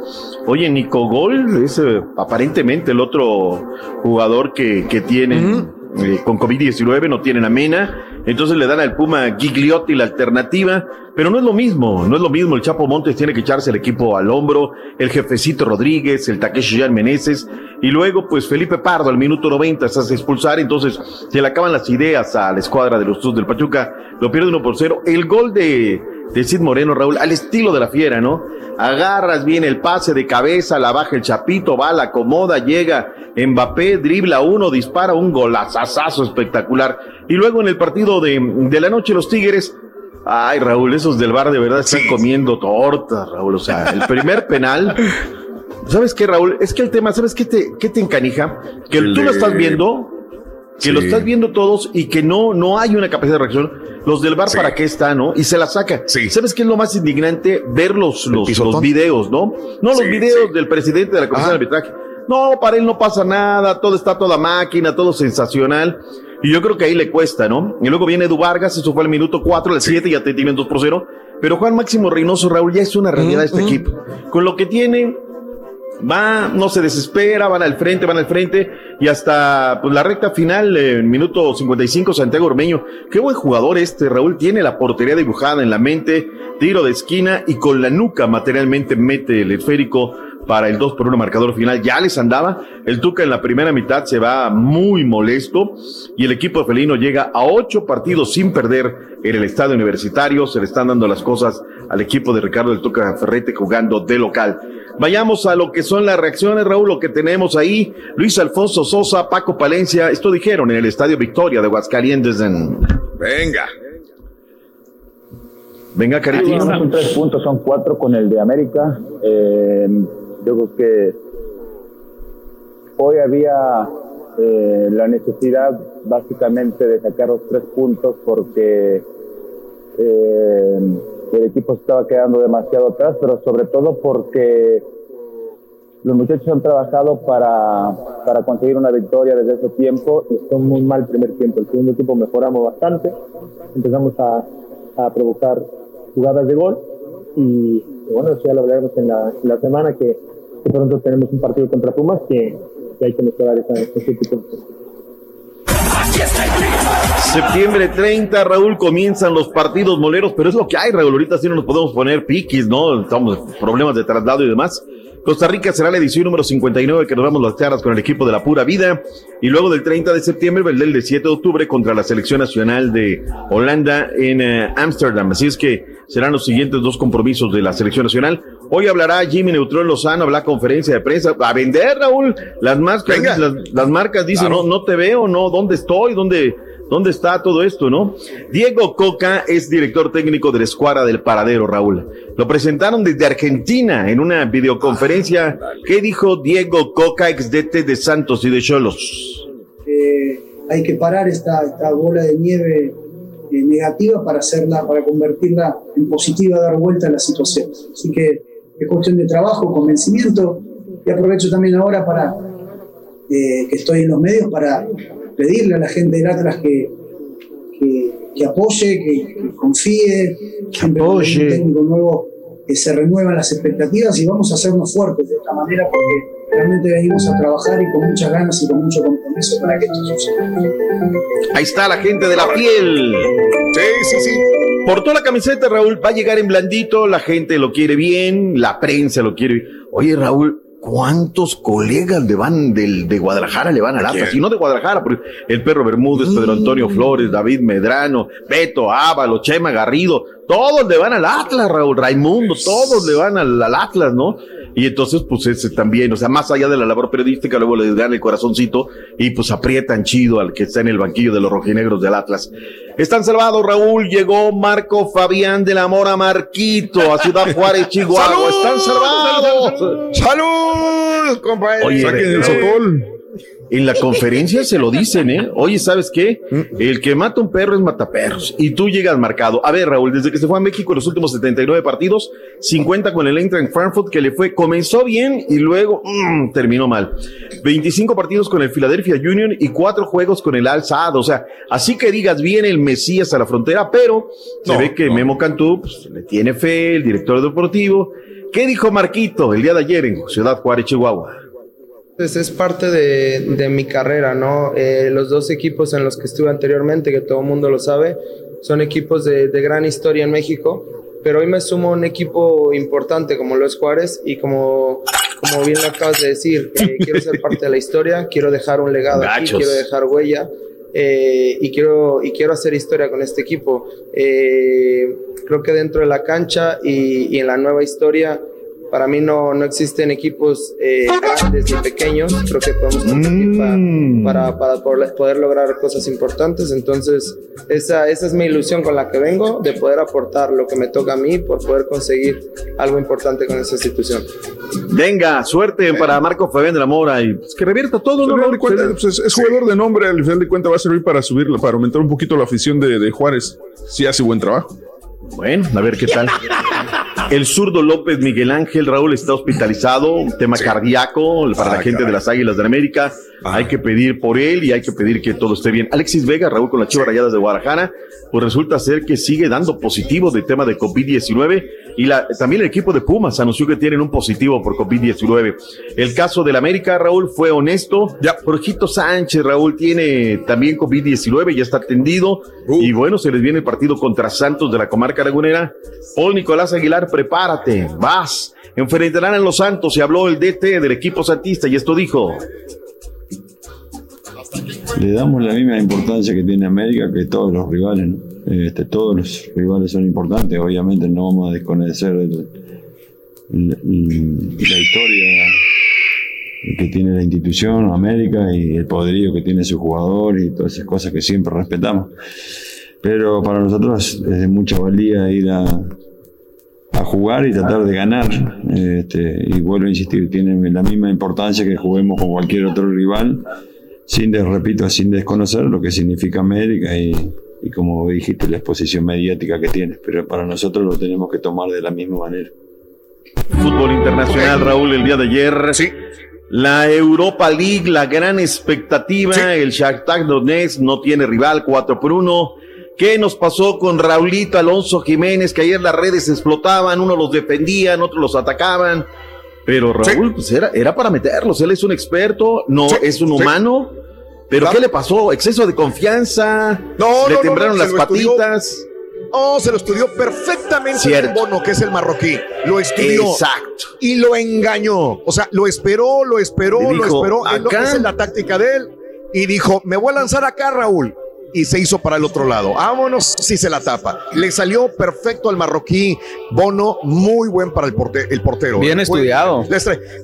Oye, Nico Gol es eh, aparentemente el otro jugador que, que tiene. Eh, con COVID-19 no tienen a Mena, entonces le dan al Puma Gigliotti la alternativa, pero no es lo mismo, no es lo mismo, el Chapo Montes tiene que echarse el equipo al hombro, el jefecito Rodríguez, el Takeshi Jan Meneses, y luego pues Felipe Pardo al minuto 90 se hace expulsar, entonces se le acaban las ideas a la escuadra de los Tuz del Pachuca, lo pierde 1 por 0, el gol de, de Sid Moreno, Raúl, al estilo de la fiera, ¿no? Agarras bien el pase de cabeza, la baja el chapito, va, la acomoda, llega Mbappé, dribla uno, dispara un golazazazo espectacular. Y luego en el partido de, de la noche, los Tigres, ay Raúl, esos del bar de verdad están comiendo tortas, Raúl. O sea, el primer penal. ¿Sabes qué, Raúl? Es que el tema, ¿sabes qué te, qué te encanija? Que El tú lo estás viendo, que lo Sí. estás viendo todos y que no, no hay una capacidad de reacción. Los del bar, ¿para qué está, no? Y se la saca. ¿Sabes qué es lo más indignante? Ver los, los, los videos, ¿no? No, los Sí, videos del presidente de la Comisión de Arbitraje. No, para él no pasa nada, todo está toda máquina, todo sensacional. Y yo creo que ahí le cuesta, ¿no? Y luego viene Edu Vargas, eso fue al minuto 4, al 7 ya te tienen 2 por 0. Pero Juan Máximo Reynoso, Raúl, ya es una realidad este equipo. Con lo que tiene, va, no se desespera, van al frente, van al frente y hasta pues, la recta final, eh, en minuto 55, Santiago Ormeño. Qué buen jugador este, Raúl, tiene la portería dibujada en la mente, tiro de esquina y con la nuca materialmente mete el esférico para el 2 por 1 marcador final. Ya les andaba, el Tuca en la primera mitad se va muy molesto y el equipo felino llega a ocho partidos sin perder en el estadio universitario. Se le están dando las cosas al equipo de Ricardo del Tuca Ferrete jugando de local. Vayamos a lo que son las reacciones, Raúl, lo que tenemos ahí. Luis Alfonso Sosa, Paco Palencia, esto dijeron en el Estadio Victoria de Aguascalientes en... Venga. Venga, no Caritín. son tres puntos, son cuatro con el de América. Eh, yo creo que hoy había eh, la necesidad básicamente de sacar los tres puntos porque eh, el equipo se estaba quedando demasiado atrás, pero sobre todo porque los muchachos han trabajado para, para conseguir una victoria desde ese tiempo y fue muy mal primer tiempo. El segundo tiempo mejoramos bastante, empezamos a, a provocar jugadas de gol y bueno, eso ya lo hablaremos en la, semana que, que pronto tenemos un partido contra Pumas que, que hay que mejorar esa, ese tipo. Septiembre 30, Raúl, comienzan los partidos moleros, pero es lo que hay, Raúl. Ahorita sí no nos podemos poner piquis, ¿no? Estamos problemas de traslado y demás. Costa Rica será la edición número 59 que nos damos las caras con el equipo de la pura vida. Y luego del 30 de septiembre, el del 7 de octubre contra la selección nacional de Holanda en eh, Ámsterdam. Así es que serán los siguientes dos compromisos de la selección nacional. Hoy hablará Jimmy Neutrón Lozano, habla conferencia de prensa. A vender, Raúl. Las marcas, las, las marcas dicen, no, no te veo, no, ¿dónde estoy? ¿Dónde? ¿Dónde está todo esto, no? Diego Coca es director técnico de la escuadra del Paradero, Raúl. Lo presentaron desde Argentina en una videoconferencia. ¿Qué dijo Diego Coca, ex DT de Santos y de Cholos? Eh, hay que parar esta, esta bola de nieve eh, negativa para hacerla, para convertirla en positiva, dar vuelta a la situación. Así que es cuestión de trabajo, convencimiento y aprovecho también ahora para eh, que estoy en los medios para pedirle a la gente del Atlas que, que, que apoye, que, que confíe, cuando hay un técnico nuevo eh, se renuevan las expectativas y vamos a hacernos fuertes de esta manera porque realmente venimos a trabajar y con muchas ganas y con mucho compromiso para que esto suceda. Ahí está la gente de la piel. Sí, sí, sí. Portó la camiseta, Raúl, va a llegar en blandito, la gente lo quiere bien, la prensa lo quiere bien. Oye, Raúl, ¿cuántos colegas le van del, de Guadalajara le van al Atlas? Y no de Guadalajara, porque el Perro Bermúdez, Pedro Antonio Flores, David Medrano, Beto Ávalo, Chema Garrido, todos le van al Atlas, Raúl, Raimundo, todos le van al, al Atlas, ¿no? Y entonces, pues ese también, o sea, más allá de la labor periodística, luego le dan el corazoncito y pues aprietan chido al que está en el banquillo de los rojinegros del Atlas. Están salvados, Raúl. Llegó Marco Fabián de la Mora Marquito a Ciudad Juárez, Chihuahua. Están salvados. ¡Salud, compadre! Oye, Saquen el En la conferencia se lo dicen, ¿eh? Oye, ¿sabes qué? El que mata un perro es mataperros. Y tú llegas marcado. A ver, Raúl, desde que se fue a México en los últimos 79 partidos, 50 con el Eintracht Frankfurt, que le fue, comenzó bien y luego mm, terminó mal. 25 partidos con el Philadelphia Union y cuatro juegos con el Al Sadd. O sea, así que digas bien el Mesías a la frontera, pero se No, ve que Memo Cantú pues, le tiene fe, el director deportivo. ¿Qué dijo Marquito el día de ayer en Ciudad Juárez, Chihuahua? Pues es parte de, de mi carrera, ¿no? Eh, los dos equipos en los que estuve anteriormente, que todo el mundo lo sabe, son equipos de, de gran historia en México, pero hoy me sumo a un equipo importante como lo es Juárez y como, como bien lo acabas de decir, eh, quiero ser parte de la historia, quiero dejar un legado aquí, quiero dejar huella. eh, y, quiero, y quiero hacer historia con este equipo. Creo que dentro de la cancha y, y en la nueva historia, para mí no, no existen equipos eh, grandes ni pequeños. Creo que podemos competir para, para, para poder, lograr cosas importantes. Entonces, esa, esa es mi ilusión con la que vengo, de poder aportar lo que me toca a mí por poder conseguir algo importante con esta institución. Venga, suerte para Marco Fabián de la Mora y pues, que revierta todo, ¿no? cuentas, pues, es, es jugador de nombre, al final de cuentas va a servir para subirlo, para aumentar un poquito la afición de, de Juárez. Si hace buen trabajo. Bueno, a ver qué tal. El zurdo López Miguel Ángel Raúl está hospitalizado, un tema cardíaco para la Ah, gente de las Águilas de América. Hay que pedir por él y hay que pedir que todo esté bien. Alexis Vega, Raúl con las Chivas Rayadas de Guadalajara, pues resulta ser que sigue dando positivo de tema de COVID-19 y la, también el equipo de Pumas anunció que tienen un positivo por COVID-19. El caso del América, Raúl, fue honesto. Ya. Jorgito Sánchez, Raúl, tiene también COVID-19, ya está atendido. Y bueno, se les viene el partido contra Santos de la comarca lagunera. Paul Nicolás Aguilar, prepárate, vas. Enfrentarán a los Santos y habló el DT del equipo santista y esto dijo. Le damos la misma importancia que tiene América que todos los rivales. ¿no? Este, todos los rivales son importantes. Obviamente no vamos a desconocer la historia que tiene la institución América y el poderío que tiene su jugador y todas esas cosas que siempre respetamos. Pero para nosotros es de mucha valía ir a, jugar y tratar de ganar. Este, y vuelvo a insistir, tiene la misma importancia que juguemos con cualquier otro rival, sin, de- repito, sin desconocer lo que significa América y, y como dijiste, la exposición mediática que tiene. Pero para nosotros lo tenemos que tomar de la misma manera. Fútbol internacional, Raúl, el día de ayer. La Europa League, la gran expectativa. El Shakhtar Donetsk no tiene rival, 4 por 1. ¿Qué nos pasó con Raulito Alonso Jiménez? Que ayer las redes explotaban, unos los defendían, otros los atacaban. Pero Raúl, pues era, era para meterlos. Él es un experto, no es un humano. Pero ¿qué le pasó? ¿Exceso de confianza? No, ¿Le no, no, temblaron no, las lo estudió. patitas? Oh, se lo estudió perfectamente Cierto. el Bono, que es el marroquí. Lo estudió. Exacto. Y lo engañó. O sea, lo esperó, lo esperó, lo esperó. Es lo que "Acá". es la táctica de él. Y dijo, me voy a lanzar acá, Raúl. Y se hizo para el otro lado. Vámonos si se la tapa. Le salió perfecto al marroquí. Bono, muy buen para el, porte- el portero. Bien Fue- estudiado.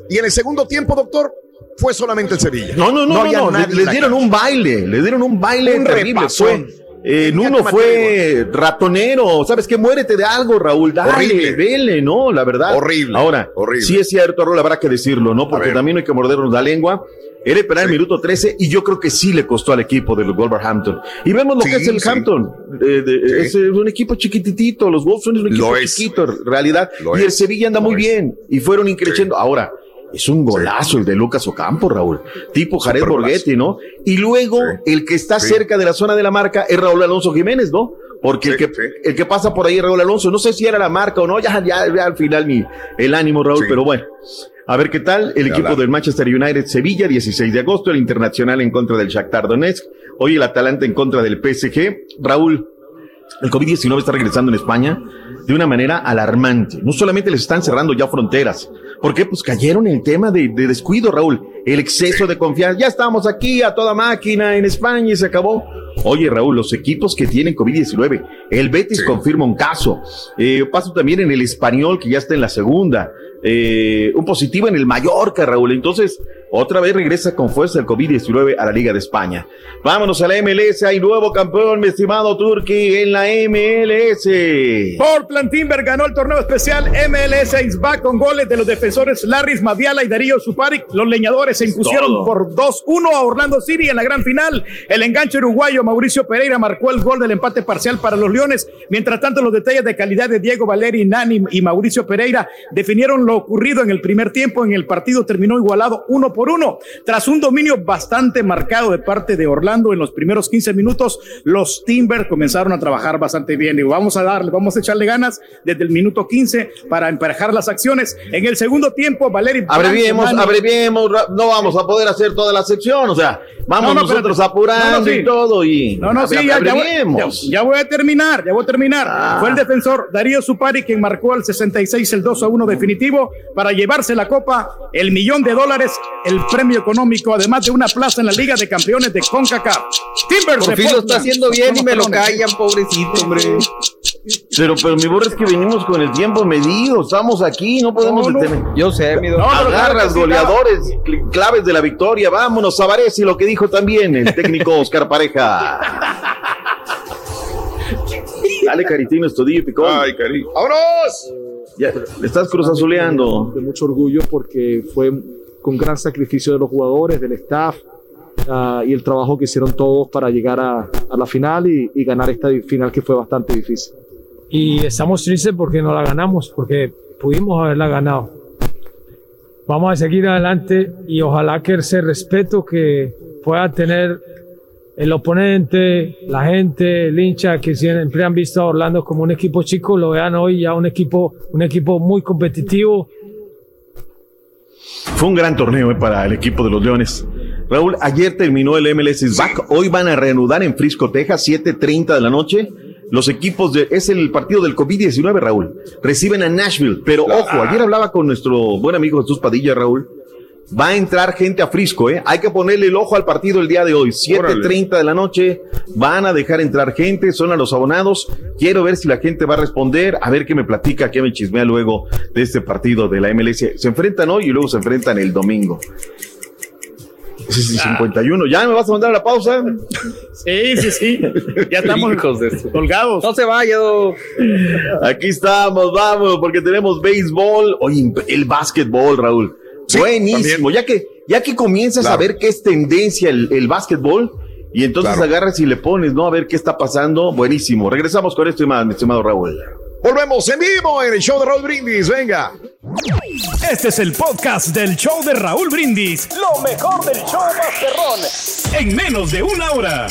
Y en el segundo tiempo, doctor, fue solamente el Sevilla. No, no, no, no, no, le- dieron un baile, le dieron un baile Un terrible. Fue, eh, en Ya uno te maté, fue ratonero, ¿sabes qué? Muérete de algo, Raúl, dale, Horrible. vele, ¿no? La verdad. Horrible, Ahora, horrible. sí es cierto, Raúl, habrá que decirlo, ¿no? Porque también hay que mordernos la lengua. Era el minuto 13 y yo creo que sí le costó al equipo del Wolverhampton. Y vemos lo Sí, que es el sí. Hampton. eh, de- Es un equipo chiquititito, los Wolves son un equipo Lo chiquito, en realidad. Lo y el es. Sevilla anda Lo muy es. bien. Y fueron increciendo. Ahora, es un golazo el de Lucas Ocampo, Raúl. Tipo Jared. Borghetti, ¿no? Y luego Sí. el que está Sí. cerca de la zona de la marca es Raúl Alonso Jiménez, ¿no? Porque el, que, el que pasa por ahí, Raúl Alonso, no sé si era la marca o no, ya, ya, ya al final mi, el ánimo, Raúl, pero bueno. A ver qué tal el equipo del Manchester United Sevilla, 16 de agosto, el Internacional en contra del Shakhtar Donetsk, hoy el Atalanta en contra del PSG. Raúl, el COVID-19 está regresando en España de una manera alarmante. No solamente les están cerrando ya fronteras. ¿Por qué? Pues cayeron en el tema de, de descuido, Raúl. El exceso de confianza. Ya estamos aquí a toda máquina en España y se acabó. Oye, Raúl, los equipos que tienen COVID-19, el Betis confirma un caso. Eh, paso también en el español, que ya está en la segunda. Eh, un positivo en el Mallorca, Raúl. Entonces, otra vez regresa con fuerza el COVID-19 a la Liga de España. Vámonos a la MLS. Hay nuevo campeón, mi estimado Turki, en la MLS. Portland Timber ganó el torneo especial MLS Ice Back con goles de los defensores Larry Madiala y Darío Suparic. Los leñadores se impusieron Todo. por 2-1 a Orlando City en la gran final. El enganche uruguayo Mauricio Pereira marcó el gol del empate parcial para los Leones. Mientras tanto, los detalles de calidad de Diego Valeri, Nani y Mauricio Pereira definieron lo ocurrido en el primer tiempo. En el partido terminó igualado uno por uno. Tras un dominio bastante marcado de parte de Orlando en los primeros 15 minutos, los Timbers comenzaron a trabajar bastante bien. Y vamos a darle, vamos a echarle ganas desde el minuto 15 para emparejar las acciones. En el segundo tiempo, Valeri. Abreviemos, abreviemos, no vamos a poder hacer toda la sección, o sea, vamos No, no, nosotros espérate. apurando No, no, sí. y todo y No, no, sí, ya, ya voy, ya voy a terminar, ya voy a terminar. Ah. Fue el defensor Darío Supari quien marcó al 66 el 2 a 1 definitivo para llevarse la copa, el millón de dólares, el premio económico, además de una plaza en la Liga de Campeones de CONCACAF. Timbers Por de fin lo está haciendo bien y me lo callan, pobrecito, hombre. Pero, pero mi borra es que venimos con el tiempo medido, estamos aquí, no podemos No, no. detener. Yo sé, mi. No, Agarras goleadores, cl- claves de la victoria, vámonos, y lo que dijo también el técnico Oscar Pareja. Dale, Caritino, Estudillo, Picón. Ay, Cari. ¡Vámonos! Ya, le estás cruzazuleando. De mucho orgullo porque fue con gran sacrificio de los jugadores, del staff ah, y el trabajo que hicieron todos para llegar a, a la final y, y ganar esta final que fue bastante difícil. y estamos tristes porque no la ganamos, porque pudimos haberla ganado. Vamos a seguir adelante y ojalá que ese respeto que pueda tener el oponente, la gente, el hincha que siempre han visto a Orlando como un equipo chico, lo vean hoy ya un equipo, un equipo muy competitivo. Fue un gran torneo eh, para el equipo de los Leones. Raúl, ayer terminó el MLS is Back. Hoy van a reanudar en Frisco, Texas, 7:30 de la noche. Los equipos de. Es el partido del COVID-19, Raúl. Reciben a Nashville. Pero ojo, ayer hablaba con nuestro buen amigo Jesús Padilla, Raúl. Va a entrar gente a Frisco, ¿eh? Hay que ponerle el ojo al partido el día de hoy. 7:30 de la noche. Van a dejar entrar gente, son a los abonados. Quiero ver si la gente va a responder. A ver qué me platica, qué me chismea luego de este partido de la MLS. Se enfrentan hoy y luego se enfrentan el domingo. Ese es el 51. ¿Ya me vas a mandar a la pausa? Sí, sí, sí. Ya estamos colgados. No se vaya. Aquí estamos, vamos, porque tenemos béisbol. Oye, el básquetbol, Raúl. Buenísimo. Ya que, ya que comienzas a ver qué es tendencia el, el básquetbol, y entonces agarras y le pones, ¿no? A ver qué está pasando. Buenísimo. Regresamos con esto y más, mi estimado Raúl. Volvemos en vivo en el show de Raúl Brindis. Venga. Este es el podcast del show de Raúl Brindis. Lo mejor del show Masterrón. En menos de una hora.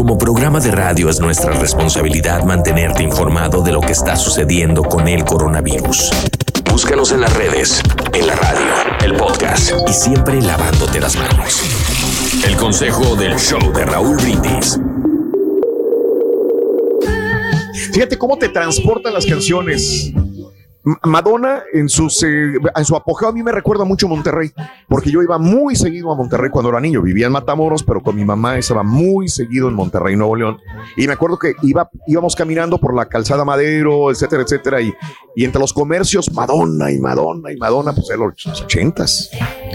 Como programa de radio es nuestra responsabilidad mantenerte informado de lo que está sucediendo con el coronavirus. Búscanos en las redes, en la radio, el podcast y siempre lavándote las manos. El consejo del show de Raúl Brindis. Fíjate cómo te transportan las canciones. Madonna en, sus, eh, en su apogeo a mí me recuerda mucho a Monterrey, porque yo iba muy seguido a Monterrey cuando era niño, vivía en Matamoros, pero con mi mamá estaba muy seguido en Monterrey, Nuevo León, y me acuerdo que iba, íbamos caminando por la calzada Madero, etcétera, etcétera, y, y entre los comercios, Madonna y Madonna y Madonna, pues de los ochentas.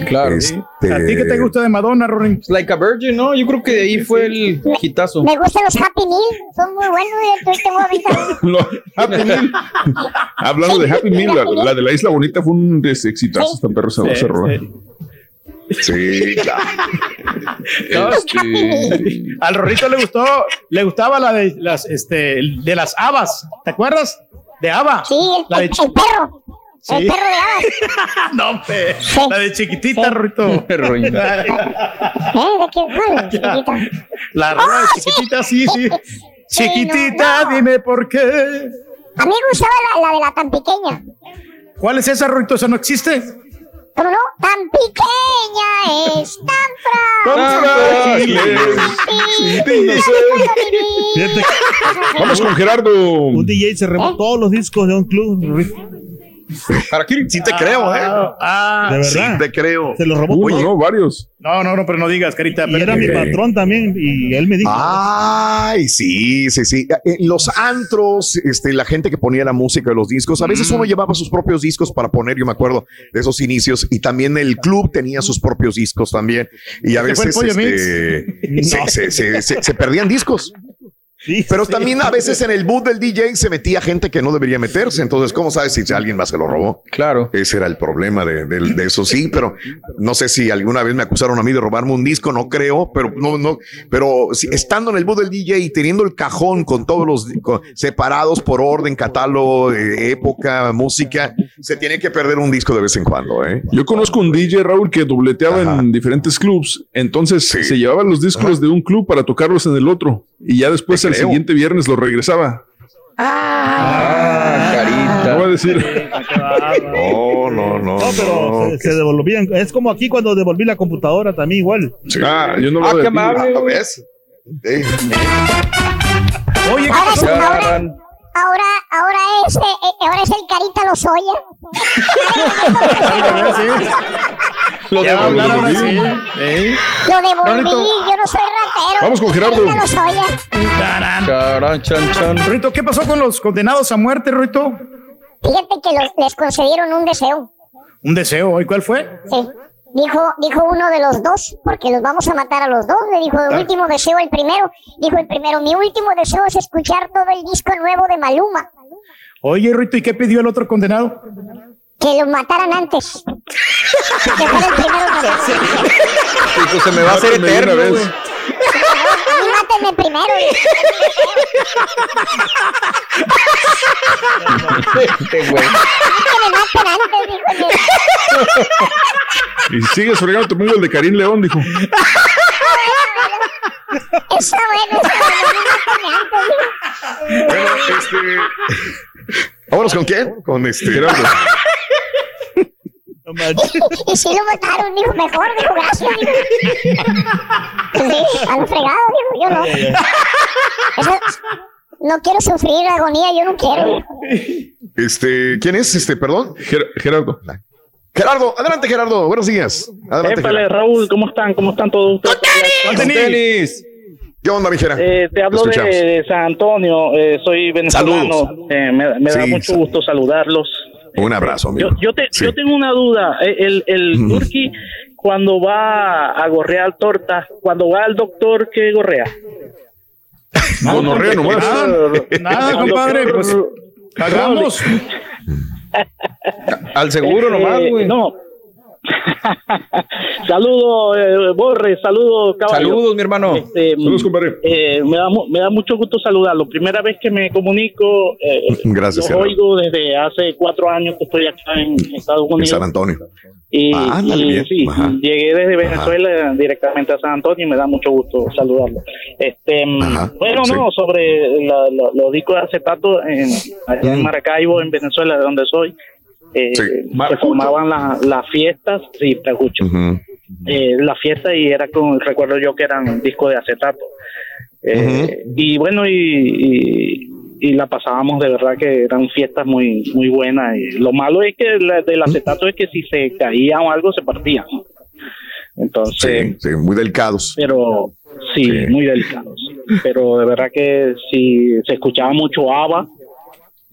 Claro. Este, ¿A ti qué te gusta de Madonna, Rorin? Like a Virgin, ¿no? Yo creo que de ahí fue el hitazo. Me gustan los Happy Meal, son muy buenos. y Yo tengo ahorita. Lo- Happy Meal. Hablando de Happy Meal, la, la de la Isla Bonita fue un exitazo, esta perro se Sí, rola. Sí, claro. Este, Al Rorrito le gustó, le gustaba la de las, este, de las habas. ¿Te acuerdas? De Ava. Sí, el, La de- el perro. El perro de Abas. no, hombre. La de chiquitita, Rorrito. ¿Eh? La rola de chiquitita, sí, sí. Chiquitita, dime por qué. A mí me gustaba la, la de la tan pequeña. ¿Cuál es esa, Rorrito? ¿Esa no existe? ¿Cómo no? Tan pequeña es, tan frágil. Vamos con Gerardo. Un DJ se robó todos los discos de un club. Harakiri, sí te creo, ¿eh? Ah, De verdad. Sí te creo. Se lo robó Uno, no, varios. No, no, no, pero no digas, carita. Y era mi patrón también. Y él me dijo. Ay, sí, sí, sí. En los antros, este, la gente que ponía la música de los discos, a veces uno llevaba sus propios discos para poner, yo me acuerdo de esos inicios, y también el club tenía sus propios discos también. Y a ¿Este fue el veces Pollo este, se, No. se- se- se- se perdían discos. Pero también a veces en el boot del DJ se metía gente que no debería meterse. Entonces, ¿cómo sabes si alguien más se lo robó? Claro. Ese era el problema de, de- de eso, sí, pero no sé si alguna vez me acusaron a mí de robarme un disco, no creo, pero no, no, pero si- estando en el boot del DJ y teniendo el cajón con todos los con- separados por orden, catálogo, eh, época, música, se tiene que perder un disco de vez en cuando, ¿eh? Yo conozco un DJ, Raúl, que dobleteaba en diferentes clubs. Entonces se llevaba los discos de un club para tocarlos en el otro. Y ya después Te el siguiente viernes los regresaba. Ah, carita. No voy a decir. No, no, no. No, pero se, se devolvían. Es como aquí cuando devolví la computadora también igual. Ah, yo no Ah, lo qué amable. ¿Lo güey. ves? Sí. Oye, ¿qué Ahora, ahora, es, eh, eh, ahora es el Carita Lozoya. Lo a hablar ahora devolví. sí. ¿Eh? Lo devolví, yo no soy ratero. Vamos con Gerardo. Chan, chan. Rorrito, ¿qué pasó con los condenados a muerte, Rorrito? Fíjate que los- les concedieron un deseo. Un deseo. ¿Y cuál fue? Sí. Dijo, dijo uno de los dos, porque los vamos a matar a los dos. Le dijo el último deseo el primero. Dijo el primero, mi último deseo es escuchar todo el disco nuevo de Maluma. Oye, Rorrito, ¿y qué pidió el otro condenado? Que los mataran antes. que fuera el primero Y pues se me va a hacer eterno, mátenme primero. Este güey. Y si sigues fregando, te pongo el de Karim León, dijo. Está bueno, bueno. Bueno, este. Vámonos con quién? Con este. Gerardo. No manches. Y si lo mataron, dijo, mejor, dijo, gracias, dijo. Sí, a lo fregado, dijo, yo no. Eso- no quiero sufrir agonía, yo no quiero. Este, ¿quién es? Este, perdón. Ger- Gerardo. Gerardo, adelante, Gerardo. Buenos días. Adelante, Épale, Gerardo. Raúl, ¿cómo están? ¿Cómo están todos ustedes? Con Con tenis. ¿Qué onda, mi Gera? Eh, te hablo de, San Antonio, eh, soy venezolano. Saludos. Eh, me me da mucho gusto saludarlos. Un abrazo, amigo. Yo, yo, te- Sí. yo tengo una duda. Eh, El, el Ujú. turqui, cuando va a gorrear torta, cuando va al doctor, ¿qué gorrea? Gonorrea nomás. Nada, nada, compadre. Pues cagamos. Al seguro nomás, Eh, güey. No. saludos, eh, Borre, saludos, caballo. Saludos, mi hermano. Este, Saludos, compadre. eh, me, da, mu- me da mucho gusto saludarlo. Primera vez que me comunico, eh, Gracias, los oigo desde hace cuatro años que estoy acá en Estados En Unidos. San Antonio. Y, Ah, y bien. sí, Ajá. llegué desde Venezuela directamente a San Antonio y me da mucho gusto saludarlo. Este, mm, Ajá, bueno, sí. no, sobre la- la- los discos de acetato en, allá en. Maracaibo, en Venezuela, de donde soy, eh, Sí. se formaban la- las fiestas, sí, te escucho, Ujú. eh, las fiestas y era con, recuerdo yo que eran discos de acetato. Eh, Y bueno, y, y, y la pasábamos de verdad que eran fiestas muy muy buenas. Y lo malo es que la, del acetato es que si se caía o algo se partía. Entonces, Sí, sí, muy delicados. pero sí, Sí. muy delicados. Pero de verdad que si se escuchaba mucho ABBA,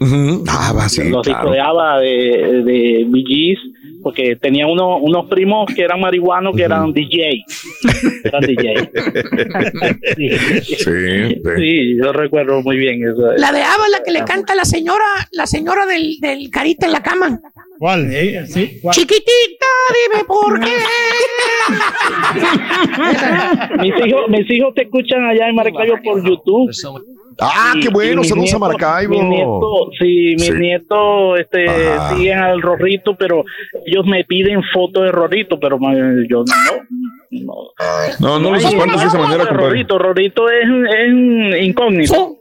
Ujú. Ah, va, sí, los claro. discos de ABBA, de, de Bee Gees, porque tenía uno, unos primos que eran marihuanos que eran DJ. Eran DJ. sí. Sí, sí. Sí, yo recuerdo muy bien eso. La de Ava, la que le canta la señora, la señora del, del carita en la cama. ¿Cuál? Sí, sí. ¿cuál? Chiquitita, dime por qué. mis hijos, mis hijos te escuchan allá en Maracaibo por YouTube. Ah, qué bueno, saludos a Maracaibo. mis nietos- sí, mis Sí. nietos este, Ajá. siguen al Rorrito, pero ellos me piden fotos de Rorrito, pero yo no. No, no los hay- espantes de esa no, manera, no, compadre. Rorrito, Rorrito es, es incógnito.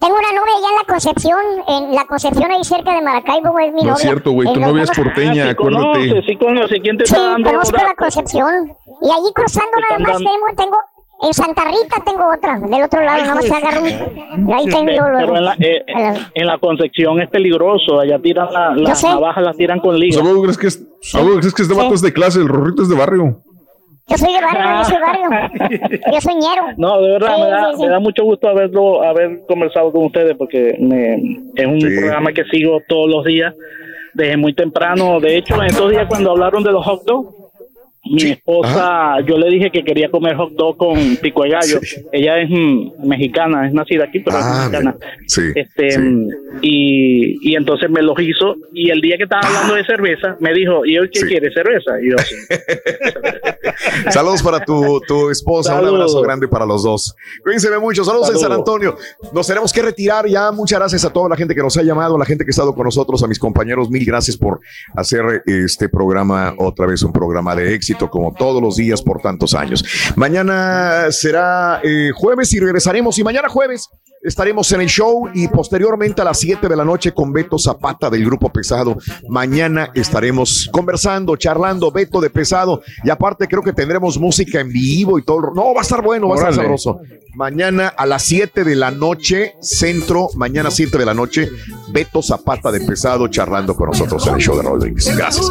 Tengo una novia allá en la Concepción, en la Concepción ahí cerca de Maracaibo, es mi No novia. es cierto, güey, tu novia es porteña, Ah, sí acuérdate. conoce, sí conoce. ¿Quién te Sí, dando conozco la Concepción. Y allí cruzando nada más tengo, tengo, en Santa Rita tengo otra, del otro lado, nada más agarro un... Ahí tengo Pero en la, eh, en la Concepción es peligroso, allá tiran la- las sé. navajas, las tiran con liga. ¿A vos crees que es, a vos crees que este vato es de clase? El rorrito es de barrio. Yo soy de barrio, yo soy barrio. Yo soy ñero. No, de verdad, Sí, me, da, sí, sí. me da mucho gusto haberlo, haber conversado con ustedes porque me, es un programa que sigo todos los días desde muy temprano. De hecho, en estos días cuando hablaron de los hot dogs, mi esposa, yo le dije que quería comer hot dog con pico de gallo. Ella es mm, mexicana, es nacida aquí, pero es mexicana. Sí. Este, y, y entonces me los hizo. Y el día que estaba hablando de cerveza, me dijo, ¿y hoy qué quiere? ¿Cerveza? Y yo, sí. Saludos para tu, tu esposa, un Saludos. abrazo grande para los dos. Cuídense mucho, saludos, en San Saludos. Antonio. Nos tenemos que retirar ya. Muchas gracias a toda la gente que nos ha llamado, a la gente que ha estado con nosotros, a mis compañeros. Mil gracias por hacer este programa otra vez un programa de éxito, como todos los días por tantos años. Mañana será eh, jueves y regresaremos. Y mañana jueves estaremos en el show y posteriormente a las 7 de la noche con Beto Zapata del Grupo Pesado. Mañana estaremos conversando, charlando, Beto de Pesado. Y aparte creo que tendremos música en vivo y todo. No, va a estar bueno, va a estar sabroso. Mañana a las 7 de la noche, centro, mañana 7 de la noche, Beto Zapata de Pesado charlando con nosotros en el show de Brindis. Gracias.